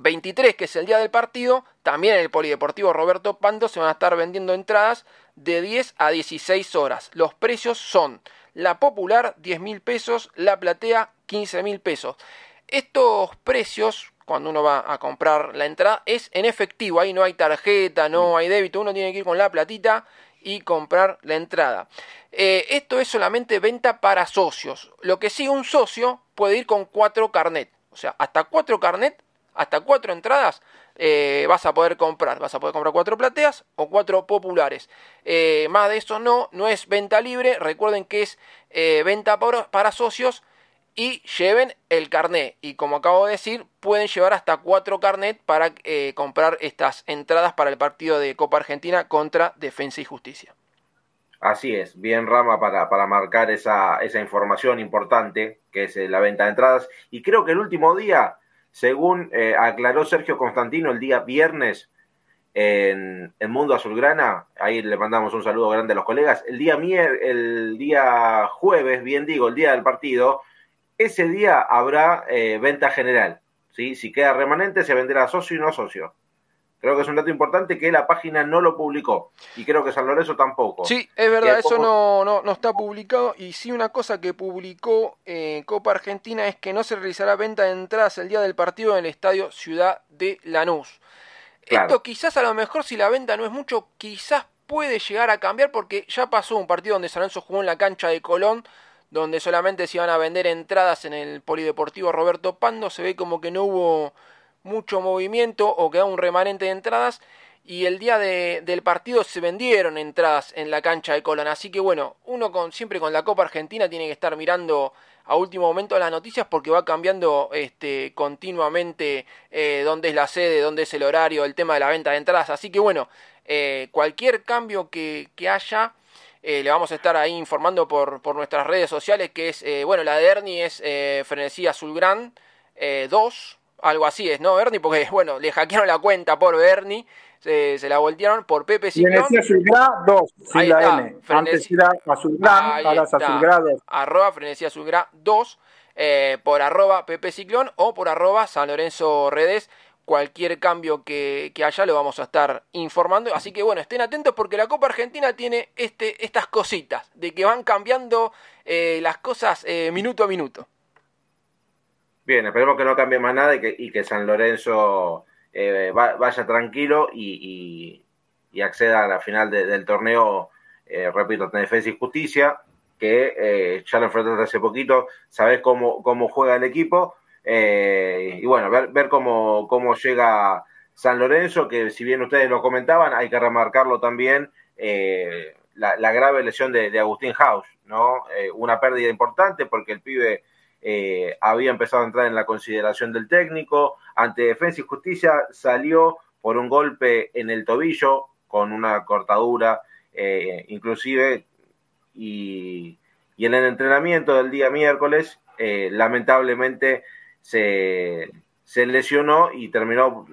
Speaker 5: 23, que es el día del partido, también en el Polideportivo Roberto Pando se van a estar vendiendo entradas de 10 a 16 horas. Los precios son la popular 10 mil pesos, la platea 15 mil pesos. Estos precios, cuando uno va a comprar la entrada, es en efectivo, ahí no hay tarjeta, no hay débito, uno tiene que ir con la platita y comprar la entrada. Eh, esto es solamente venta para socios. Lo que sí, un socio puede ir con cuatro carnet. O sea, hasta cuatro carnet hasta cuatro entradas eh, vas a poder comprar. Vas a poder comprar cuatro plateas o cuatro populares. Eh, más de eso no, no es venta libre. Recuerden que es eh, venta para, socios y lleven el carnet. Y como acabo de decir, pueden llevar hasta cuatro carnet para comprar estas entradas para el partido de Copa Argentina contra Defensa y Justicia.
Speaker 4: Así es, bien Rama para, para marcar esa, esa información importante que es la venta de entradas. Y creo que el último día según eh, aclaró Sergio Constantino el día viernes en, el Mundo Azulgrana, ahí le mandamos un saludo grande a los colegas, el día, el día jueves, bien digo, el día del partido, ese día habrá eh, venta general. ¿sí? Si queda remanente, se venderá socio y no socio. Creo que es un dato importante que la página no lo publicó y creo que San Lorenzo tampoco.
Speaker 5: Sí, es verdad, eso no, no, está publicado y sí una cosa que publicó eh, Copa Argentina es que no se realizará venta de entradas el día del partido en el estadio Ciudad de Lanús. Esto quizás a lo mejor si la venta no es mucho, quizás puede llegar a cambiar porque ya pasó un partido donde San Lorenzo jugó en la cancha de Colón donde solamente se iban a vender entradas en el Polideportivo Roberto Pando, se ve como que no hubo mucho movimiento o queda un remanente de entradas y el día de, del partido se vendieron entradas en la cancha de Colón. Así que bueno, uno con, siempre con la Copa Argentina tiene que estar mirando a último momento las noticias porque va cambiando este, continuamente eh, dónde es la sede, dónde es el horario, el tema de la venta de entradas. Así que bueno, eh, cualquier cambio que, que haya... Eh, le vamos a estar ahí informando por, por nuestras redes sociales, que es, bueno, la de Ernie es Frenesí Azulgrán 2, algo así es, ¿no, Bernie? Porque, bueno, le hackearon la cuenta por Bernie, se, se la voltearon por Pepe
Speaker 6: Ciclón. Frenesí Azulgrá 2, sin la N. Antes era Azulgrán, ahora es Azulgrá 2.
Speaker 5: Arroba Frenesí Azulgrá 2, eh, por arroba Pepe Ciclón o por arroba San Lorenzo Redes. Cualquier cambio que, que, haya lo vamos a estar informando. Así que bueno, estén atentos porque la Copa Argentina tiene este, estas cositas, de que van cambiando eh, las cosas eh, minuto a minuto.
Speaker 4: Bien, esperemos que no cambie más nada y que, San Lorenzo eh, vaya tranquilo y, acceda a la final del torneo, eh, repito, en Defensa y Justicia, que eh, ya lo enfrentaste hace poquito, sabés cómo, cómo juega el equipo y bueno, ver, ver cómo, cómo llega San Lorenzo, que si bien ustedes lo comentaban, hay que remarcarlo también. La, grave lesión de, de Agustín House, ¿no? una pérdida importante porque el pibe eh, había empezado a entrar en la consideración del técnico. Ante Defensa y Justicia salió por un golpe en el tobillo con una cortadura, eh, inclusive, y, en el entrenamiento del día miércoles, eh, lamentablemente se, lesionó y terminó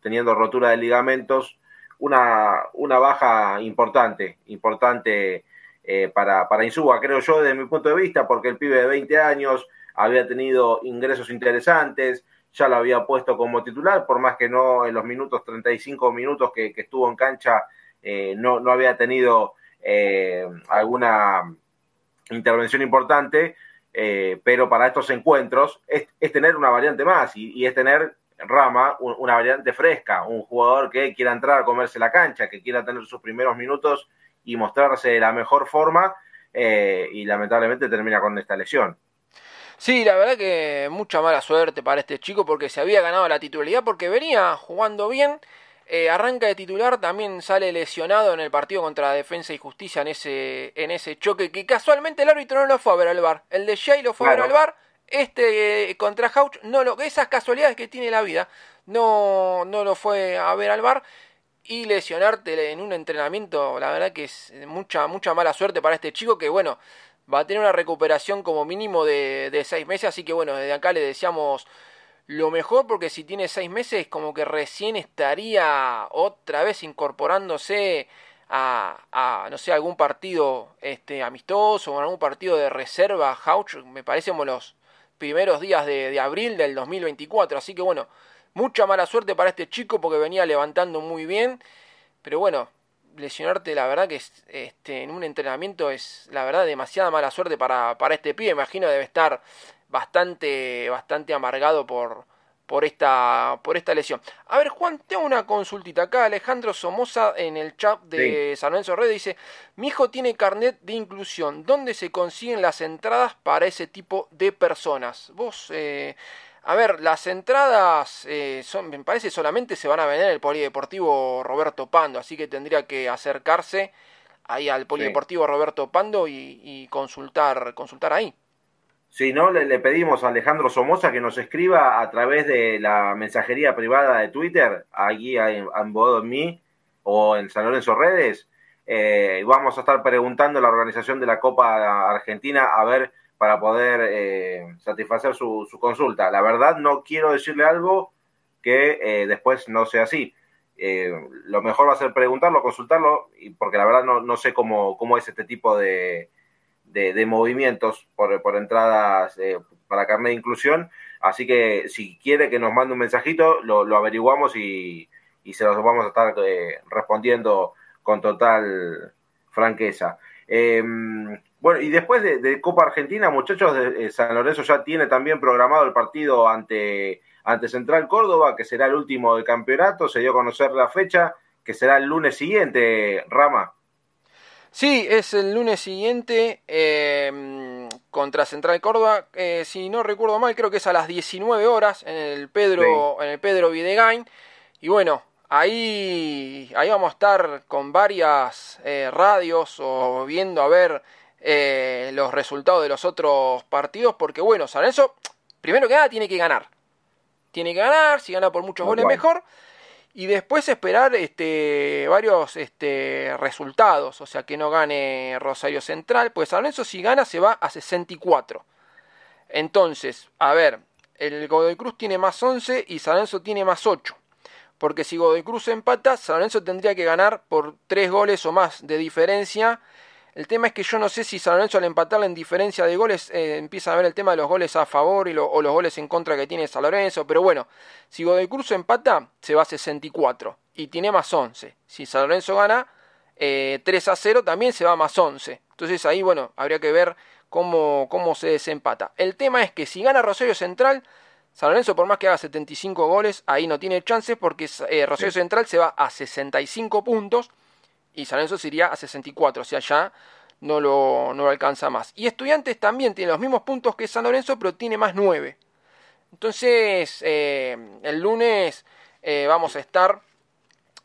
Speaker 4: teniendo rotura de ligamentos, una, una baja importante, importante eh, para, para Insúa, creo yo, desde mi punto de vista, porque el pibe de 20 años había tenido ingresos interesantes, ya lo había puesto como titular, por más que no en los minutos, 35 minutos que, estuvo en cancha, eh, no, no, había tenido eh, alguna intervención importante, pero para estos encuentros es, tener una variante más y, es tener Rama, una variante fresca, un jugador que quiera entrar a comerse la cancha, que quiera tener sus primeros minutos y mostrarse de la mejor forma eh, y lamentablemente termina con esta lesión.
Speaker 5: Sí, la verdad que mucha mala suerte para este chico porque se había ganado la titularidad porque venía jugando bien. Eh, arranca de titular, también sale lesionado en el partido contra Defensa y Justicia en ese, en ese choque que casualmente el árbitro no lo fue a ver al bar. El de Jay lo fue a ver al bar, este eh, contra Hauch, no lo, esas casualidades que tiene la vida, no, no lo fue a ver al bar y lesionarte en un entrenamiento, la verdad que es mucha, mucha mala suerte para este chico que bueno, va a tener una recuperación como mínimo de, seis meses, así que bueno, desde acá le deseamos lo mejor porque si tiene seis meses como que recién estaría otra vez incorporándose a, no sé, algún partido este, amistoso o algún partido de reserva, Hauch, me parece como los primeros días de, de abril del 2024, así que bueno, Mucha mala suerte para este chico porque venía levantando muy bien. Pero bueno, lesionarte la verdad que este, en un entrenamiento es la verdad demasiada mala suerte para, para este pibe. Imagino debe estar bastante, bastante amargado por, por esta, por esta lesión. A ver, Juan, tengo una consultita acá. Alejandro Somoza en el chat de San Lorenzo Red dice: Mi hijo tiene carnet de inclusión. ¿Dónde se consiguen las entradas para ese tipo de personas? Vos, eh, a ver, las entradas, eh, son, me parece, solamente se van a vender en el Polideportivo Roberto Pando, así que tendría que acercarse ahí al Polideportivo Roberto Pando y, consultar, consultar ahí.
Speaker 4: Si no, le, pedimos a Alejandro Somoza que nos escriba a través de la mensajería privada de Twitter, aquí en, en Bodo en mí o en San Lorenzo Redes. Eh, vamos a estar preguntando a la organización de la Copa Argentina a ver para poder eh, satisfacer su, consulta. La verdad, no quiero decirle algo que eh, después no sea así. Eh, lo mejor va a ser preguntarlo, consultarlo, porque la verdad no, sé cómo, cómo, es este tipo de, de, movimientos por, por entradas para carnet de inclusión. Así que si quiere que nos mande un mensajito, lo, lo averiguamos y, y, se los vamos a estar respondiendo con total franqueza. Bueno, y después de, Copa Argentina, muchachos, de, San Lorenzo ya tiene también programado el partido ante, ante Central Córdoba, que será el último del campeonato. Se dio a conocer la fecha, que será el lunes siguiente, Rama.
Speaker 5: Sí, es el lunes siguiente em, contra Central Córdoba. Eh, si no recuerdo mal, creo que es a las 19 horas en el Pedro, en el Pedro Videgain. Y bueno, ahí, ahí vamos a estar con varias eh, radios o viendo a ver eh, los resultados de los otros partidos, porque bueno, San Lorenzo, primero que nada, tiene que ganar. Tiene que ganar, si gana por muchos goles mejor. Y después esperar este, varios este, resultados, o sea que no gane Rosario Central, pues San Lorenzo si gana se va a 64. Entonces, a ver, el Godoy Cruz tiene más 11 y San Lorenzo tiene más 8. Porque si Godoy Cruz empata, San Lorenzo tendría que ganar por 3 goles o más de diferencia el tema es que yo no sé si San Lorenzo al empatarle en diferencia de goles eh, empieza a ver el tema de los goles a favor y o los goles en contra que tiene San Lorenzo. Pero bueno, si Godoy Cruz empata, se va a 64 y tiene más 11. Si San Lorenzo gana 3 eh, a 0, también se va a más 11. Entonces ahí, bueno, habría que ver cómo, cómo se desempata. El tema es que si gana Rosario Central, San Lorenzo, por más que haga 75 goles, ahí no tiene chances porque eh, Rosario Central se va a 65 puntos y San Lorenzo se iría a 64, o sea, ya no lo, no lo alcanza más. Y Estudiantes también tiene los mismos puntos que San Lorenzo, pero tiene más 9. Entonces, eh, el lunes eh, vamos a estar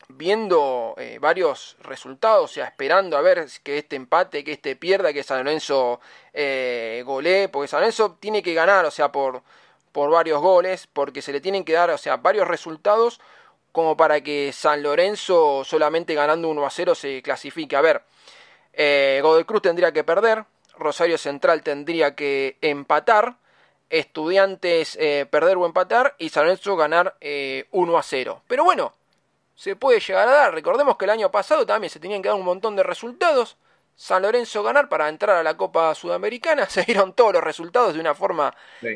Speaker 5: viendo eh, varios resultados, o sea, esperando a ver que este empate, que este pierda, que San Lorenzo golee, porque San Lorenzo tiene que ganar, o sea, por, por varios goles, porque se le tienen que dar, o sea, varios resultados como para que San Lorenzo solamente ganando 1 a 0 se clasifique. A ver, eh, Godoy Cruz tendría que perder, Rosario Central tendría que empatar, Estudiantes eh, perder o empatar y San Lorenzo ganar 1 eh, a 0. Pero bueno, se puede llegar a dar. Recordemos que el año pasado también se tenían que dar un montón de resultados. San Lorenzo ganar para entrar a la Copa Sudamericana. Se dieron todos los resultados de una forma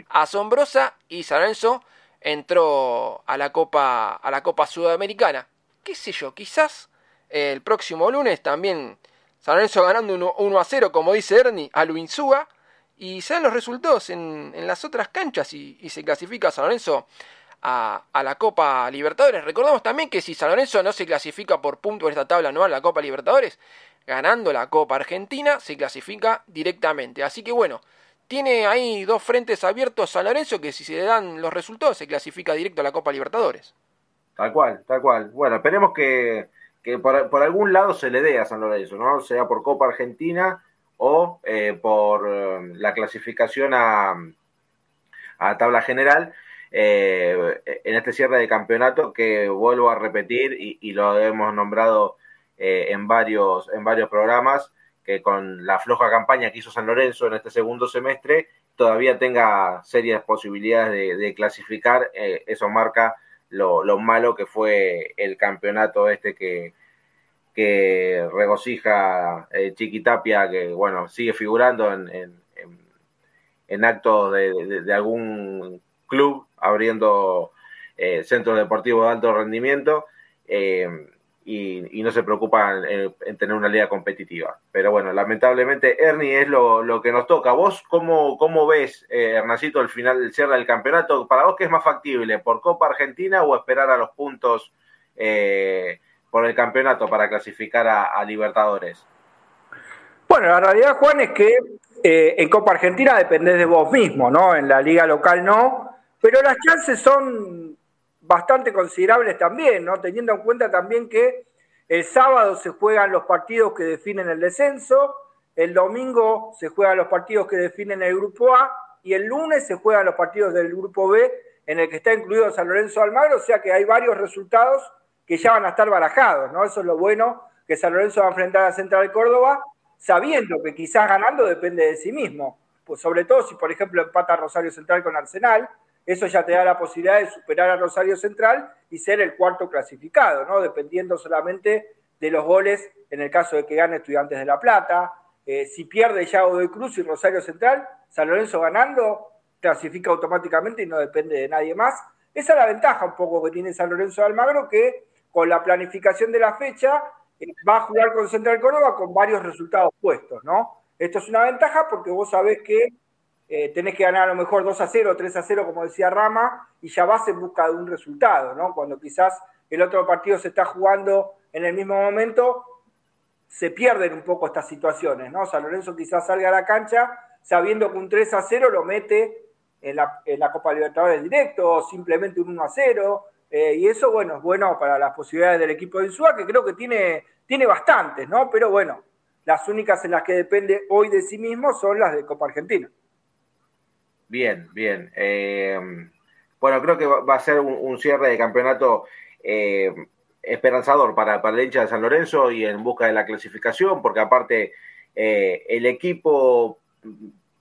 Speaker 5: asombrosa y San Lorenzo entró a la Copa, a la Copa Sudamericana. ¿Qué sé yo? Quizás el próximo lunes también San Lorenzo ganando 1, a 0, como dice Ernie, a Luinsúa. Y se dan los resultados en, las otras canchas y, se clasifica San Lorenzo a, la Copa Libertadores. Recordemos también que si San Lorenzo no se clasifica por puntos en esta tabla anual a la Copa Libertadores, ganando la Copa Argentina, se clasifica directamente. Así que bueno, tiene ahí dos frentes abiertos San Lorenzo que si se le dan los resultados se clasifica directo a la Copa Libertadores.
Speaker 4: Tal cual, tal cual. Bueno, esperemos que, por, algún lado se le dé a San Lorenzo, ¿no? Sea por Copa Argentina o eh, por eh, la clasificación a, la tabla general. en este cierre de campeonato que vuelvo a repetir y, lo hemos nombrado en, varios, en varios programas, que con la floja campaña que hizo San Lorenzo en este segundo semestre, todavía tenga serias posibilidades de, clasificar, eso marca lo, lo, malo que fue el campeonato este que, que regocija eh, Chiquitapia, que bueno, sigue figurando en, en, actos de, algún club abriendo eh, centros deportivos de alto rendimiento. Eh, y, no se preocupa en, tener una liga competitiva. Pero bueno, lamentablemente Ernie es lo, que nos toca. ¿Vos cómo, cómo ves, Hernacito, el final del cierre del campeonato? ¿Para vos qué es más factible, por Copa Argentina o esperar a los puntos? por el campeonato para clasificar a, Libertadores?
Speaker 6: Bueno, la realidad, Juan, es que eh, en Copa Argentina dependés de vos mismo, ¿no? En la liga local no, pero las chances son bastante considerables también, ¿no? Teniendo en cuenta también que el sábado se juegan los partidos que definen el descenso, el domingo se juegan los partidos que definen el grupo A y el lunes se juegan los partidos del grupo B en el que está incluido San Lorenzo Almagro, o sea que hay varios resultados que ya van a estar barajados, ¿no? Eso es lo bueno que San Lorenzo va a enfrentar a Central Córdoba, sabiendo que quizás ganando depende de sí mismo. Pues sobre todo si, por ejemplo, empata Rosario Central con Arsenal, eso ya te da la posibilidad de superar a Rosario Central y ser el cuarto clasificado, ¿no? Dependiendo solamente de los goles en el caso de que gane Estudiantes de La Plata. Eh, si pierde ya de Cruz y Rosario Central, San Lorenzo ganando clasifica automáticamente y no depende de nadie más. Esa es la ventaja un poco que tiene San Lorenzo de Almagro, que con la planificación de la fecha, eh, va a jugar con Central Córdoba con varios resultados puestos, ¿no? Esto es una ventaja porque vos sabés que eh, tenés que ganar a lo mejor 2 a 0, 3 a 0, como decía Rama, y ya vas en busca de un resultado, ¿no? Cuando quizás el otro partido se está jugando en el mismo momento, se pierden un poco estas situaciones, ¿no? San Lorenzo quizás salga a la cancha sabiendo que un 3 a 0 lo mete en la, Copa Libertadores directo, o simplemente un 1 a 0, eh, y eso, bueno, es bueno para las posibilidades del equipo de Insúa, que creo que tiene, tiene bastantes, ¿no? Pero bueno, las únicas en las que depende hoy de sí mismo son las de Copa Argentina.
Speaker 4: Bien, bien. Eh, bueno, creo que va a ser un, cierre de campeonato eh, esperanzador para, para el hincha de San Lorenzo y en busca de la clasificación, porque aparte el equipo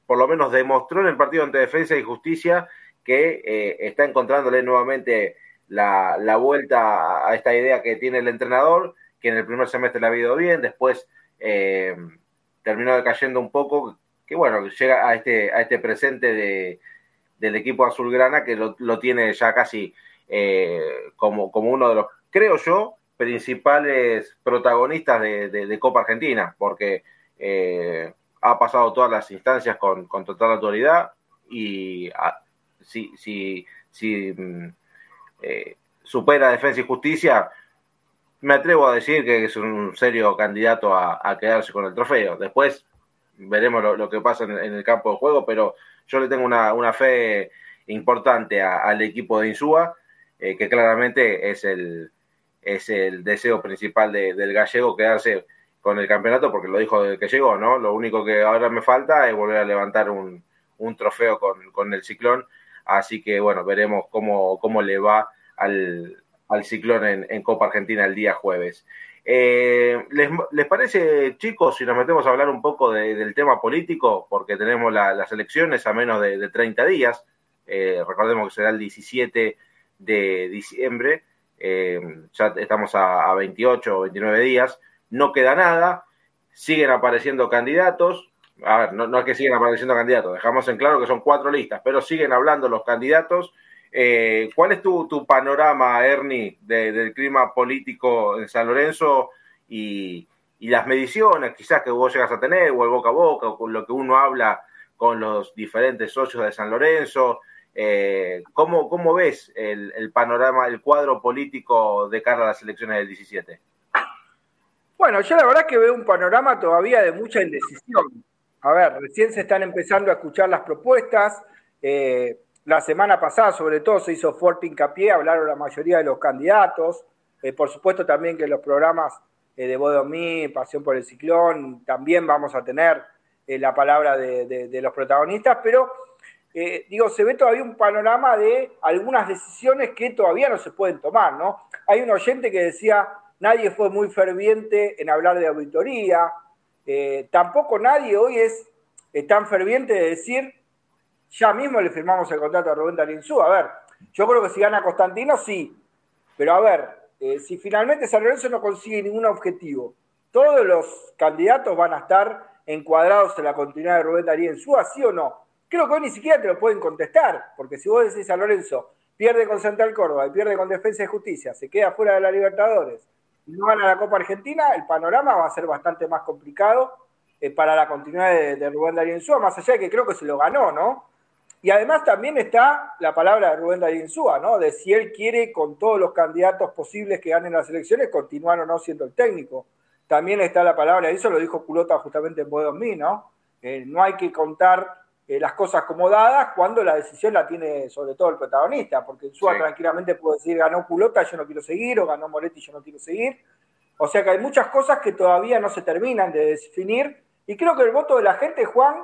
Speaker 4: por lo menos demostró en el partido ante Defensa y Justicia que está encontrándole nuevamente la, vuelta a esta idea que tiene el entrenador, que en el primer semestre le ha ido bien, después eh, terminó decayendo un poco, que bueno, llega a este, a este presente de, del equipo azulgrana que lo, tiene ya casi eh, como, como uno de los, creo yo, principales protagonistas de, Copa Argentina, porque eh, ha pasado todas las instancias con, total autoridad y ah, si, si, si mm, eh, supera Defensa y Justicia, me atrevo a decir que es un serio candidato a, quedarse con el trofeo. Después veremos lo, que pasa en, el campo de juego, pero yo le tengo una, fe importante al equipo de Insúa, eh, que claramente es el, es el deseo principal del gallego quedarse con el campeonato, porque lo dijo desde que llegó, ¿no? Lo único que ahora me falta es volver a levantar un, trofeo con el ciclón Así que bueno, veremos cómo, cómo le va al, ciclón en, Copa Argentina el día jueves. Eh, ¿les, parece, chicos, si nos metemos a hablar un poco del tema político? Porque tenemos las elecciones a menos de, 30 días. Eh, recordemos que será el 17 de diciembre. Eh, ya estamos a, a 28 o 29 días. No queda nada. Siguen apareciendo candidatos a ver, no, es que sigan apareciendo candidatos, dejamos en claro que son cuatro listas, pero siguen hablando los candidatos. Eh, ¿Cuál es tu, panorama, Ernie, del clima político en San Lorenzo y, las mediciones quizás que vos llegas a tener, o el boca a boca, o con lo que uno habla con los diferentes socios de San Lorenzo? Eh, ¿cómo, ¿cómo, ves el, el, panorama, el cuadro político de cara a las elecciones del 17?
Speaker 6: Bueno, yo la verdad que veo un panorama todavía de mucha indecisión a ver, recién se están empezando a escuchar las propuestas. Eh, la semana pasada, sobre todo, se hizo fuerte hincapié, hablaron la mayoría de los candidatos. Eh, por supuesto, también que los programas eh, de Bodomí, Pasión por el Ciclón, también vamos a tener la palabra de, los protagonistas, pero eh, digo, se ve todavía un panorama de algunas decisiones que todavía no se pueden tomar, ¿no? Hay un oyente que decía, nadie fue muy ferviente en hablar de auditoría, eh, tampoco nadie hoy es, tan ferviente de decir, ya mismo le firmamos el contrato a Rubén Darín A ver, yo creo que si gana Constantino, sí, pero a ver, eh, si finalmente San Lorenzo no consigue ningún objetivo, todos los candidatos van a estar encuadrados en la continuidad de Rubén Darío Insúa, ¿sí o no? Creo que hoy ni siquiera te lo pueden contestar, porque si vos decís a Lorenzo, pierde con Central Córdoba y pierde con Defensa y Justicia, se queda fuera de la Libertadores y no gana la Copa Argentina, el panorama va a ser bastante más complicado eh, para la continuidad de, Rubén Darío más allá de que creo que se lo ganó, ¿no? Y además también está la palabra de Rubén Darío Insúa, ¿no? De si él quiere, con todos los candidatos posibles que ganen las elecciones, continuar o no siendo el técnico. También está la palabra, eso lo dijo Culota justamente en Bodomí, ¿no? Eh, no hay que contar eh, las cosas como dadas cuando la decisión la tiene sobre todo el protagonista, porque Insúa tranquilamente puede decir ganó Culota, yo no quiero seguir, o ganó Moretti, yo no quiero seguir. O sea que hay muchas cosas que todavía no se terminan de definir, y creo que el voto de la gente, Juan,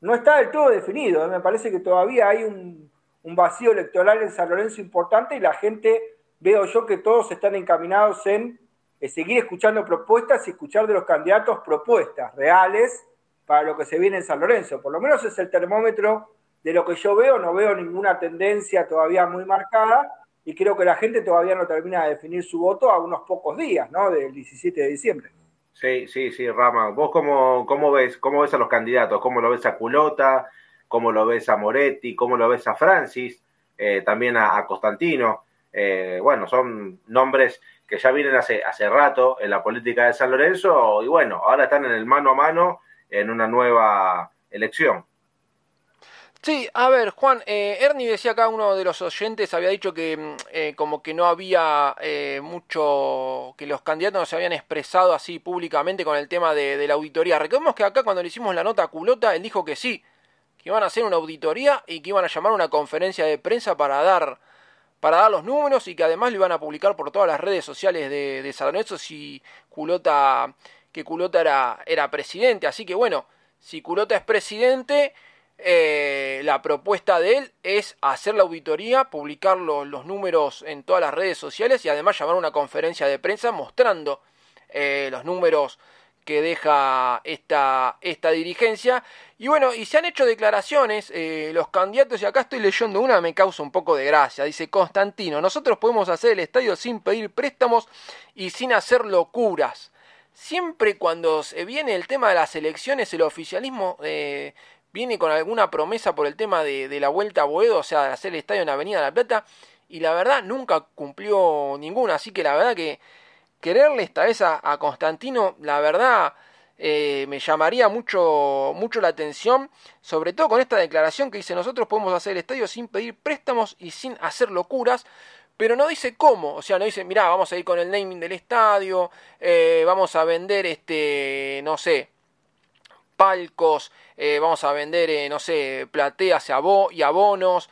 Speaker 6: no está del todo definido. ¿eh? Me parece que todavía hay un, vacío electoral en San Lorenzo importante y la gente, veo yo que todos están encaminados en eh, seguir escuchando propuestas y escuchar de los candidatos propuestas reales para lo que se viene en San Lorenzo. Por lo menos es el termómetro de lo que yo veo, no veo ninguna tendencia todavía muy marcada y creo que la gente todavía no termina de definir su voto a unos pocos días, ¿no? Del 17 de diciembre.
Speaker 4: Sí, sí, sí, Rama. ¿Vos cómo, cómo, ves, cómo ves a los candidatos? ¿Cómo lo ves a Culota? ¿Cómo lo ves a Moretti? ¿Cómo lo ves a Francis? Eh, también a, Constantino. Eh, bueno, son nombres que ya vienen hace, hace rato en la política de San Lorenzo y bueno, ahora están en el mano a mano en una nueva elección.
Speaker 5: Sí, a ver, Juan, eh, Ernie decía acá, uno de los oyentes había dicho que mm, eh, como que no había eh, mucho, que los candidatos no se habían expresado así públicamente con el tema de, la auditoría. Recordemos que acá cuando le hicimos la nota a Culota, él dijo que sí, que iban a hacer una auditoría y que iban a llamar una conferencia de prensa para dar, para dar los números y que además lo iban a publicar por todas las redes sociales de, de San si Culota que Culota era, era presidente. Así que bueno, si Culota es presidente, eh, la propuesta de él es hacer la auditoría, publicar los, números en todas las redes sociales y además llamar una conferencia de prensa mostrando eh, los números que deja esta, esta dirigencia. Y bueno, y se han hecho declaraciones, eh, los candidatos, y acá estoy leyendo una, me causa un poco de gracia. Dice Constantino, nosotros podemos hacer el estadio sin pedir préstamos y sin hacer locuras siempre cuando se viene el tema de las elecciones, el oficialismo viene con alguna promesa por el tema de, la vuelta a Boedo, o sea, de hacer el estadio en Avenida La Plata, y la verdad nunca cumplió ninguna, así que la verdad que quererle esta vez a, Constantino, la verdad eh, me llamaría mucho, mucho la atención, sobre todo con esta declaración que dice nosotros podemos hacer el estadio sin pedir préstamos y sin hacer locuras, pero no dice cómo, o sea, no dice, mirá, vamos a ir con el naming del estadio, eh, vamos a vender, este, no sé, palcos, eh, vamos a vender, eh, no sé, plateas y abonos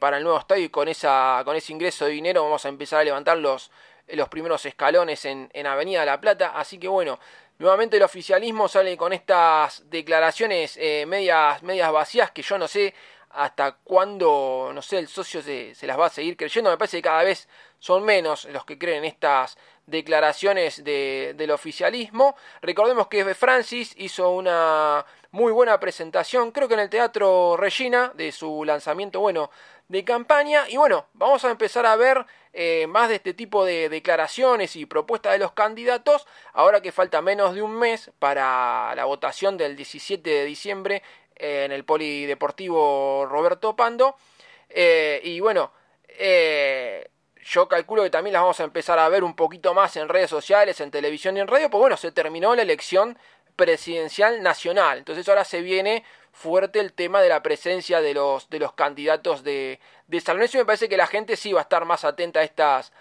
Speaker 5: para el nuevo estadio y con, esa, con ese ingreso de dinero vamos a empezar a levantar los, los primeros escalones en, en Avenida La Plata, así que bueno, Nuevamente el oficialismo sale con estas declaraciones medias, medias vacías que yo no sé hasta cuándo, no sé, el socio se, se, las va a seguir creyendo. Me parece que cada vez son menos los que creen estas declaraciones de, del oficialismo. Recordemos que Francis hizo una muy buena presentación, creo que en el Teatro Regina, de su lanzamiento, bueno, de campaña. Y bueno, vamos a empezar a ver eh, más de este tipo de declaraciones y propuestas de los candidatos, ahora que falta menos de un mes para la votación del 17 de diciembre en el Polideportivo Roberto Pando. Eh, y bueno, eh, yo calculo que también las vamos a empezar a ver un poquito más en redes sociales, en televisión y en radio, pues bueno, se terminó la elección presidencial nacional. Entonces ahora se viene fuerte el tema de la presencia de los, de los candidatos de, de San Lorenzo me parece que la gente sí va a estar más atenta a estas,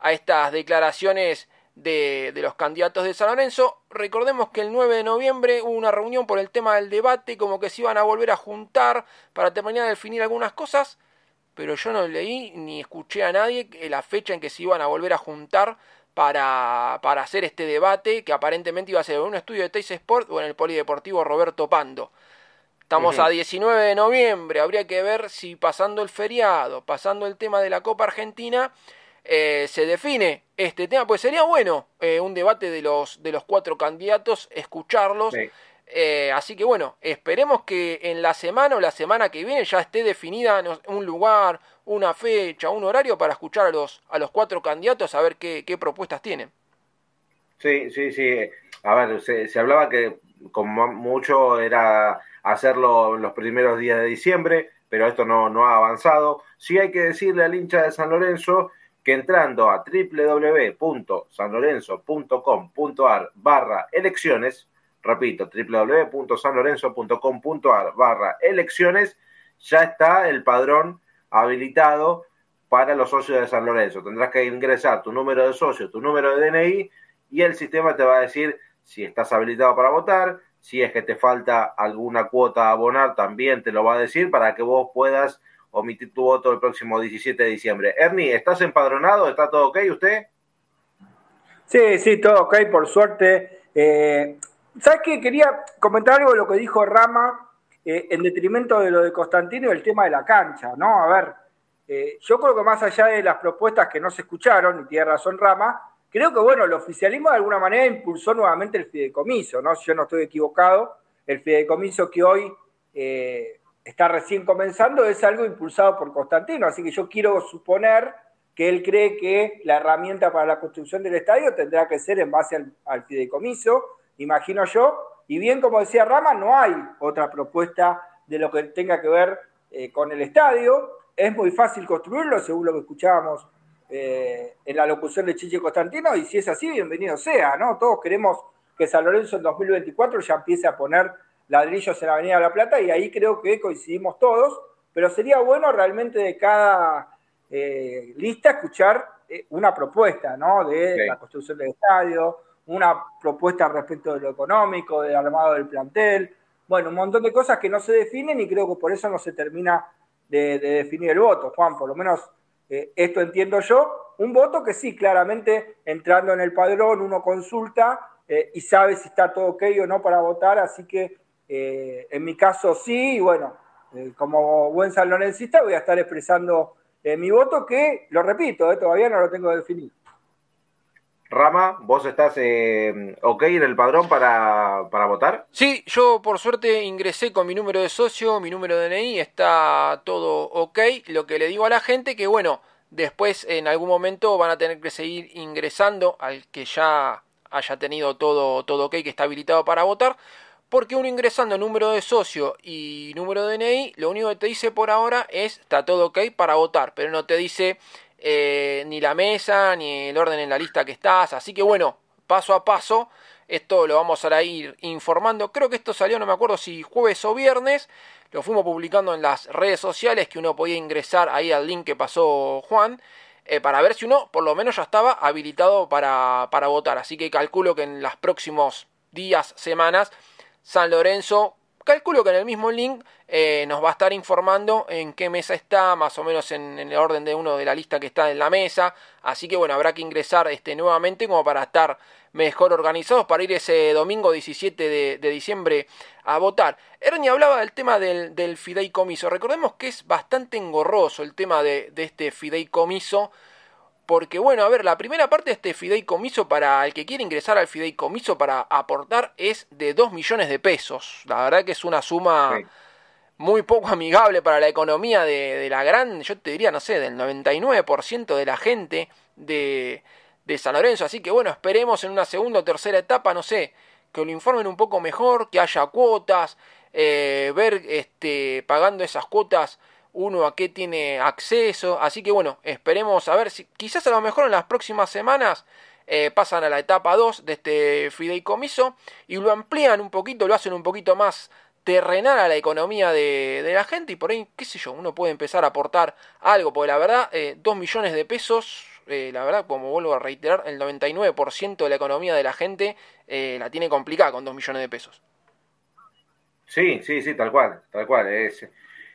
Speaker 5: a estas declaraciones de, los candidatos de San Lorenzo. Recordemos que el 9 de noviembre hubo una reunión por el tema del debate, como que se iban a volver a juntar para terminar de definir algunas cosas, pero yo no leí ni escuché a nadie la fecha en que se iban a volver a juntar para, para hacer este debate, que aparentemente iba a ser en un estudio de Teis Sport o en el Polideportivo Roberto Pando. Estamos a 19 de noviembre, habría que ver si pasando el feriado, pasando el tema de la Copa Argentina, eh, se define este tema, pues sería bueno eh, un debate de los, de los cuatro candidatos, escucharlos. Eh, así que bueno, esperemos que en la semana o la semana que viene ya esté definida un lugar, una fecha, un horario para escuchar a los, a los cuatro candidatos a ver qué, qué propuestas tienen.
Speaker 4: Sí, sí, sí. A ver, se, hablaba que como mucho era hacerlo en los primeros días de diciembre, pero esto no, no ha avanzado. Sí hay que decirle al hincha de San Lorenzo que entrando a www.sanlorenzo.com.ar barra elecciones, repito, www.sanlorenzo.com.ar barra elecciones, ya está el padrón habilitado para los socios de San Lorenzo. Tendrás que ingresar tu número de socio, tu número de DNI y el sistema te va a decir si estás habilitado para votar, si es que te falta alguna cuota a abonar, también te lo va a decir para que vos puedas omitir tu voto el próximo 17 de diciembre. Ernie, ¿estás empadronado? ¿Está todo ok usted?
Speaker 6: Sí, sí, todo ok, por suerte. Eh, ¿Sabes qué? Quería comentar algo de lo que dijo Rama eh, en detrimento de lo de Constantino y el tema de la cancha, ¿no? A ver, eh, yo creo que más allá de las propuestas que no se escucharon, y tiene razón Rama, creo que, bueno, el oficialismo de alguna manera impulsó nuevamente el fideicomiso, ¿no? Si yo no estoy equivocado, el fideicomiso que hoy está recién comenzando, es algo impulsado por Constantino. Así que yo quiero suponer que él cree que la herramienta para la construcción del estadio tendrá que ser en base al, fideicomiso, imagino yo. Y bien, como decía Rama, no hay otra propuesta de lo que tenga que ver eh, con el estadio. Es muy fácil construirlo, según lo que escuchábamos eh, en la locución de Chiche Constantino, y si es así, bienvenido sea, ¿no? Todos queremos que San Lorenzo en 2024 ya empiece a poner ladrillos en la Avenida de la Plata y ahí creo que coincidimos todos, pero sería bueno realmente de cada eh, lista escuchar una propuesta, ¿no? De la construcción del estadio, una propuesta respecto de lo económico, del armado del plantel, bueno, un montón de cosas que no se definen y creo que por eso no se termina de, definir el voto, Juan, por lo menos eh, esto entiendo yo, un voto que sí, claramente entrando en el padrón uno consulta y sabe si está todo ok o no para votar, así que eh, en mi caso sí, y bueno, eh, como buen salonencista voy a estar expresando eh, mi voto que, lo repito, todavía no lo tengo definido.
Speaker 4: Rama, ¿vos estás ok en el padrón para, para, votar?
Speaker 5: Sí, yo por suerte ingresé con mi número de socio, mi número de DNI, está todo ok. Lo que le digo a la gente que bueno, después en algún momento van a tener que seguir ingresando al que ya haya tenido todo, todo ok, que está habilitado para votar porque uno ingresando número de socio y número de DNI, lo único que te dice por ahora es está todo ok para votar, pero no te dice eh, ni la mesa, ni el orden en la lista que estás. Así que bueno, paso a paso, esto lo vamos a ir informando. Creo que esto salió, no me acuerdo si jueves o viernes. Lo fuimos publicando en las redes sociales que uno podía ingresar ahí al link que pasó Juan. Eh, para ver si uno por lo menos ya estaba habilitado para, para votar. Así que calculo que en los próximos días, semanas, San Lorenzo, calculo que en el mismo link eh, nos va a estar informando en qué mesa está, más o menos en, el orden de uno de la lista que está en la mesa. Así que bueno, habrá que ingresar este, nuevamente como para estar mejor organizados para ir ese domingo 17 de, diciembre a votar. Ernie hablaba del tema del, fideicomiso. Recordemos que es bastante engorroso el tema de, de este fideicomiso porque bueno, a ver, la primera parte de este fideicomiso para el que quiere ingresar al fideicomiso para aportar es de 2 millones de pesos. La verdad que es una suma muy poco amigable para la economía de, la gran, yo te diría, no sé, del 99% de la gente de, de San Lorenzo. Así que bueno, esperemos en una segunda o tercera etapa, no sé, que lo informen un poco mejor, que haya cuotas, eh, ver este, pagando esas cuotas uno a qué tiene acceso. Así que bueno, esperemos a ver si quizás a lo mejor en las próximas semanas eh, pasan a la etapa 2 de este fideicomiso y lo amplían un poquito, lo hacen un poquito más terrenal a la economía de, la gente y por ahí, qué sé yo, uno puede empezar a aportar algo, porque la verdad, eh, 2 millones de pesos, eh, la verdad, como vuelvo a reiterar, el 99% de la economía de la gente eh, la tiene complicada con 2 millones de pesos.
Speaker 4: Sí, sí, sí, tal cual, tal cual. Es,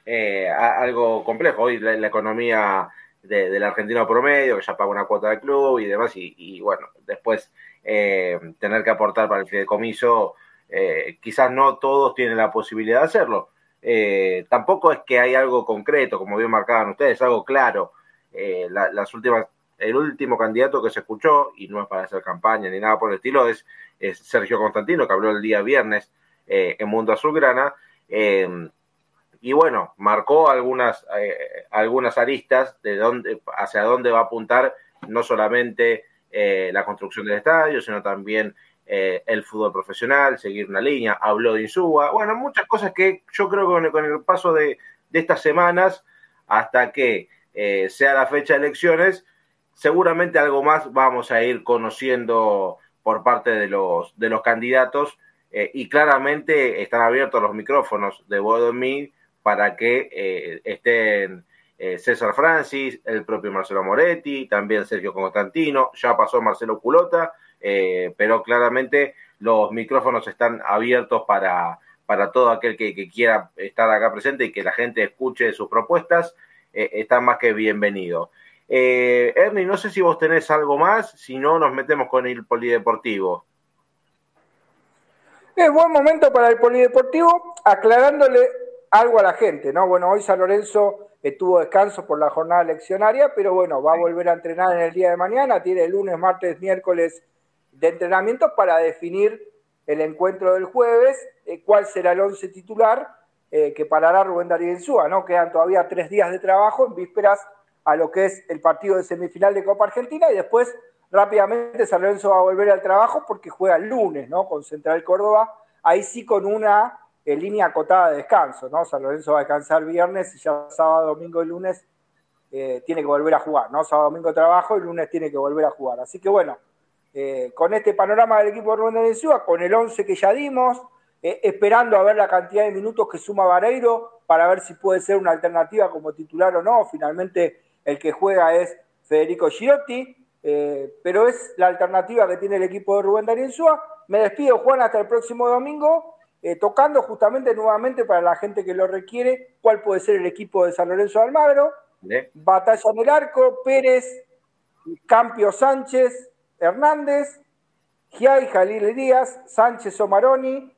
Speaker 4: eh, algo complejo. Hoy la, economía del argentino promedio, que ya paga una cuota de club y demás, y, bueno, después eh, tener que aportar para el fideicomiso, eh, quizás no todos tienen la posibilidad de hacerlo. eh, tampoco es que hay algo concreto, como bien marcaban ustedes, algo claro. Eh, las últimas, el último candidato que se escuchó, y no es para hacer campaña ni nada por el estilo, es, Sergio Constantino, que habló el día viernes eh, en Mundo Azulgrana. Y bueno, marcó algunas, algunas aristas de dónde, hacia dónde va a apuntar no solamente la construcción del estadio, sino también eh, el fútbol profesional, seguir una línea, habló de Insúa, bueno, muchas cosas que yo creo que con el, paso de, estas semanas, hasta que eh, sea la fecha de elecciones, seguramente algo más vamos a ir conociendo por parte de los, de los candidatos eh, y claramente están abiertos los micrófonos de Boedo para que estén César Francis, el propio Marcelo Moretti, también Sergio Constantino, ya pasó Marcelo Culota, eh, pero claramente los micrófonos están abiertos para, para todo aquel que, quiera estar acá presente y que la gente escuche sus propuestas, eh, está más que bienvenido. Eh, Ernie, no sé si vos tenés algo más, si no nos metemos con el polideportivo.
Speaker 6: Es buen momento para el polideportivo, aclarándole algo a la gente, ¿no? Bueno, hoy San Lorenzo tuvo descanso por la jornada leccionaria, pero bueno, va a volver a entrenar en el día de mañana, tiene el lunes, martes, miércoles de entrenamiento para definir el encuentro del jueves, eh, cuál será el once titular eh, que parará Rubén Darío Insúa, ¿no? Quedan todavía tres días de trabajo en vísperas a lo que es el partido de semifinal de Copa Argentina y después rápidamente San Lorenzo va a volver al trabajo porque juega el lunes, ¿no? Con Central Córdoba, ahí sí con una eh, línea acotada de descanso, ¿no? San Lorenzo va a descansar viernes y ya sábado, domingo y lunes tiene que volver a jugar, ¿no? Sábado, domingo trabajo y lunes tiene que volver a jugar. Así que bueno, eh, con este panorama del equipo de Rubén de con el 11 que ya dimos, eh, esperando a ver la cantidad de minutos que suma Vareiro para ver si puede ser una alternativa como titular o no. Finalmente el que juega es Federico Girotti, eh, pero es la alternativa que tiene el equipo de Rubén Darío. Me despido, Juan, hasta el próximo domingo, tocando justamente nuevamente para la gente que lo requiere cuál puede ser el equipo de San Lorenzo de Almagro. Batalla en el arco, Pérez, Campio Sánchez, Hernández, Giai Jalil Díaz, Sánchez Omaroni,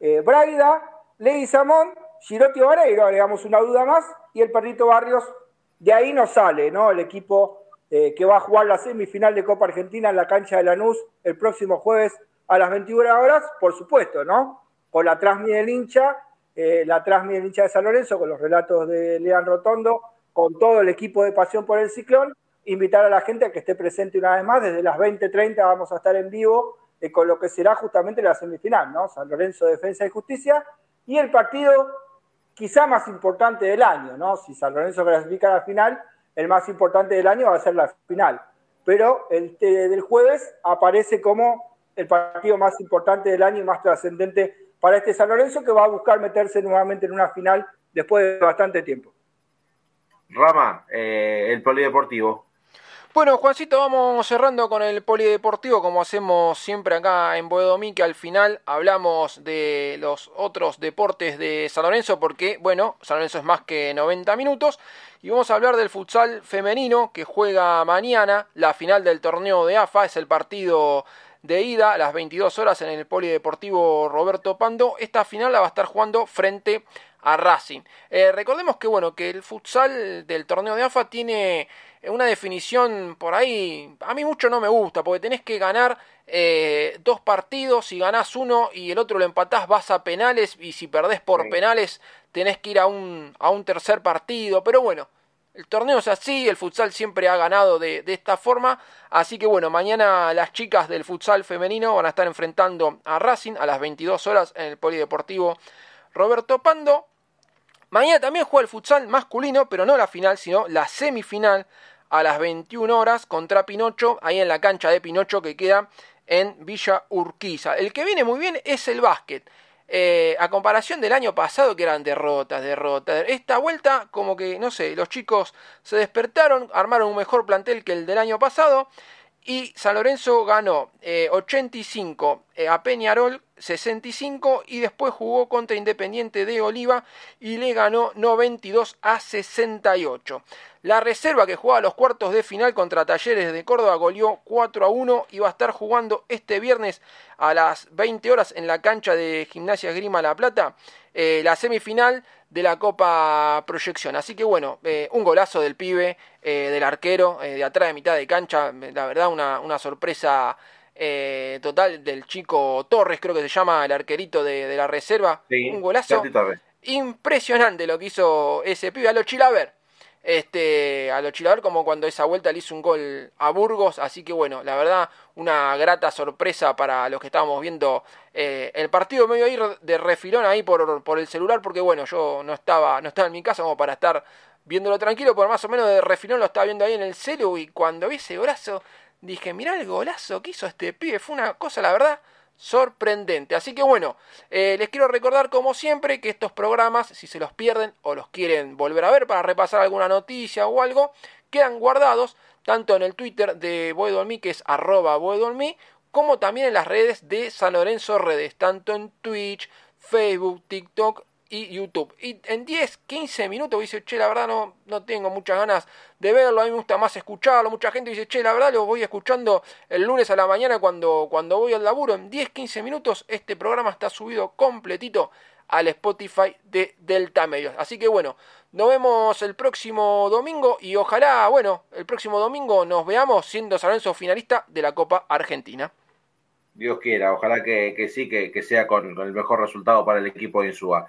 Speaker 6: eh, Braida, Ley Samón, Girotti Vareiro, agregamos una duda más, y el Perrito Barrios, de ahí nos sale, ¿no? El equipo eh, que va a jugar la semifinal de Copa Argentina en la cancha de Lanús el próximo jueves a las 21 horas, por supuesto, ¿no? Con la Trasmi del hincha, eh, la Trasmi del hincha de San Lorenzo, con los relatos de Lean Rotondo, con todo el equipo de Pasión por el Ciclón, invitar a la gente a que esté presente una vez más. Desde las 20.30 vamos a estar en vivo eh, con lo que será justamente la semifinal, ¿no? San Lorenzo Defensa y Justicia y el partido quizá más importante del año, ¿no? Si San Lorenzo clasifica a la final, el más importante del año va a ser la final. Pero el del jueves aparece como el partido más importante del año y más trascendente para este San Lorenzo que va a buscar meterse nuevamente en una final después de bastante tiempo.
Speaker 4: Rama, eh, el polideportivo.
Speaker 5: Bueno, Juancito, vamos cerrando con el polideportivo, como hacemos siempre acá en Boedomí, que al final hablamos de los otros deportes de San Lorenzo, porque, bueno, San Lorenzo es más que 90 minutos, y vamos a hablar del futsal femenino, que juega mañana, la final del torneo de AFA, es el partido de ida a las 22 horas en el polideportivo Roberto Pando. Esta final la va a estar jugando frente a Racing. Eh, recordemos que, bueno, que el futsal del torneo de AFA tiene una definición por ahí, a mí mucho no me gusta, porque tenés que ganar eh, dos partidos, si ganás uno y el otro lo empatás vas a penales y si perdés por penales tenés que ir a un, a un tercer partido, pero bueno, el torneo es así, el futsal siempre ha ganado de, de, esta forma, así que bueno, mañana las chicas del futsal femenino van a estar enfrentando a Racing a las 22 horas en el Polideportivo Roberto Pando. Mañana también juega el futsal masculino, pero no la final, sino la semifinal a las 21 horas contra Pinocho, ahí en la cancha de Pinocho que queda en Villa Urquiza. El que viene muy bien es el básquet. Eh, a comparación del año pasado que eran derrotas, derrotas. Esta vuelta como que, no sé, los chicos se despertaron, armaron un mejor plantel que el del año pasado y San Lorenzo ganó 85 eh, eh, a Peñarol, 65 y después jugó contra Independiente de Oliva y le ganó 92 a 68. La reserva que jugaba los cuartos de final contra Talleres de Córdoba goleó 4 a 1 y va a estar jugando este viernes a las 20 horas en la cancha de Gimnasia Grima La Plata eh, la semifinal de la Copa Proyección. Así que bueno, eh, un golazo del pibe, eh, del arquero, de atrás de mitad de cancha, la verdad una, una sorpresa total del chico Torres, creo que se llama el arquerito de, la reserva. un golazo impresionante lo que hizo ese pibe a lo Chilaver este, a los chilador como cuando esa vuelta le hizo un gol a Burgos, así que bueno, la verdad, una grata sorpresa para los que estábamos viendo eh, el partido, me iba a ir de refilón ahí por, por el celular, porque bueno, yo no estaba, no estaba en mi casa como para estar viéndolo tranquilo, pero más o menos de refilón lo estaba viendo ahí en el celu y cuando vi ese brazo dije, mirá el golazo que hizo este pibe, fue una cosa, la verdad, sorprendente. Así que bueno, eh, les quiero recordar como siempre que estos programas, si se los pierden o los quieren volver a ver para repasar alguna noticia o algo, quedan guardados tanto en el Twitter de Boedolmi, que es arroba Boedolmi, como también en las redes de San Lorenzo Redes, tanto en Twitch, Facebook, TikTok y YouTube. Y en 10, 15 minutos dice, che, la verdad no, no tengo muchas ganas de verlo, a mí me gusta más escucharlo. Mucha gente dice, che, la verdad lo voy escuchando el lunes a la mañana cuando, cuando voy al laburo. En 10, 15 minutos este programa está subido completito al Spotify de Delta Medios. Así que bueno, nos vemos el próximo domingo y ojalá, bueno, el próximo domingo nos veamos siendo San Lorenzo finalista de la Copa Argentina.
Speaker 4: Dios quiera, ojalá que, sí, que, sea con, el mejor resultado para el equipo de Insúa.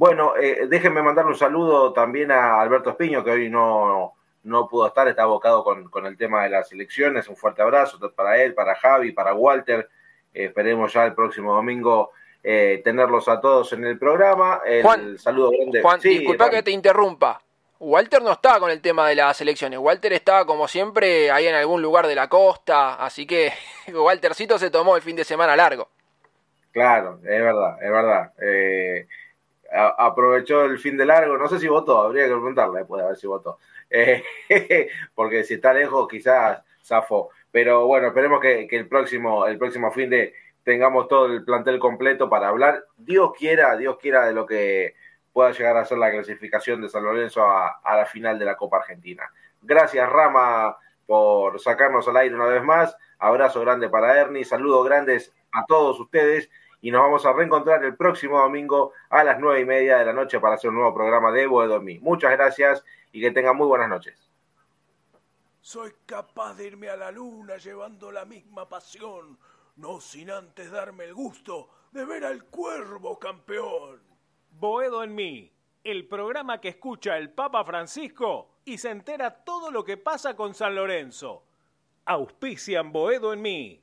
Speaker 4: Bueno, eh, déjenme mandarle un saludo también a Alberto Espiño, que hoy no, no pudo estar, está abocado con, el tema de las elecciones. Un fuerte abrazo para él, para Javi, para Walter. Eh, esperemos ya el próximo domingo eh, tenerlos a todos en el programa. El
Speaker 5: Juan, saludo grande. Juan, disculpa que te interrumpa. Walter no estaba con el tema de las elecciones. Walter estaba, como siempre, ahí en algún lugar de la costa. Así que Waltercito se tomó el fin de semana largo.
Speaker 4: Claro, es verdad, es verdad. Eh, aprovechó el fin de largo, no sé si votó, habría que preguntarle después de ver si votó, eh, porque si está lejos quizás zafó, pero bueno, esperemos que, el, próximo, el próximo fin de tengamos todo el plantel completo para hablar, Dios quiera, Dios quiera de lo que pueda llegar a ser la clasificación de San Lorenzo a, a la final de la Copa Argentina. Gracias Rama por sacarnos al aire una vez más, abrazo grande para Ernie, saludos grandes a todos ustedes y nos vamos a reencontrar el próximo domingo a las nueve y media de la noche para hacer un nuevo programa de Evo de Dormir. Muchas gracias y que tengan muy buenas noches.
Speaker 7: Soy capaz de irme a la luna llevando la misma pasión, no sin antes darme el gusto de ver al cuervo campeón.
Speaker 1: Boedo en mí, el programa que escucha el Papa Francisco y se entera todo lo que pasa con San Lorenzo. Auspician Boedo en mí.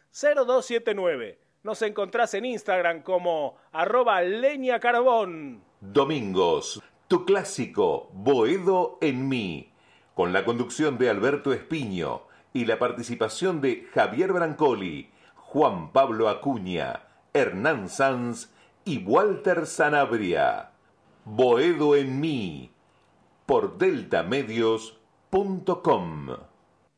Speaker 1: Nos encontrás en Instagram como arroba leña carbón.
Speaker 2: Domingos, tu clásico Boedo en mí, con la conducción de Alberto Espiño y la participación de Javier Brancoli, Juan Pablo Acuña, Hernán Sanz y Walter Sanabria. Boedo en mí por deltamedios.com.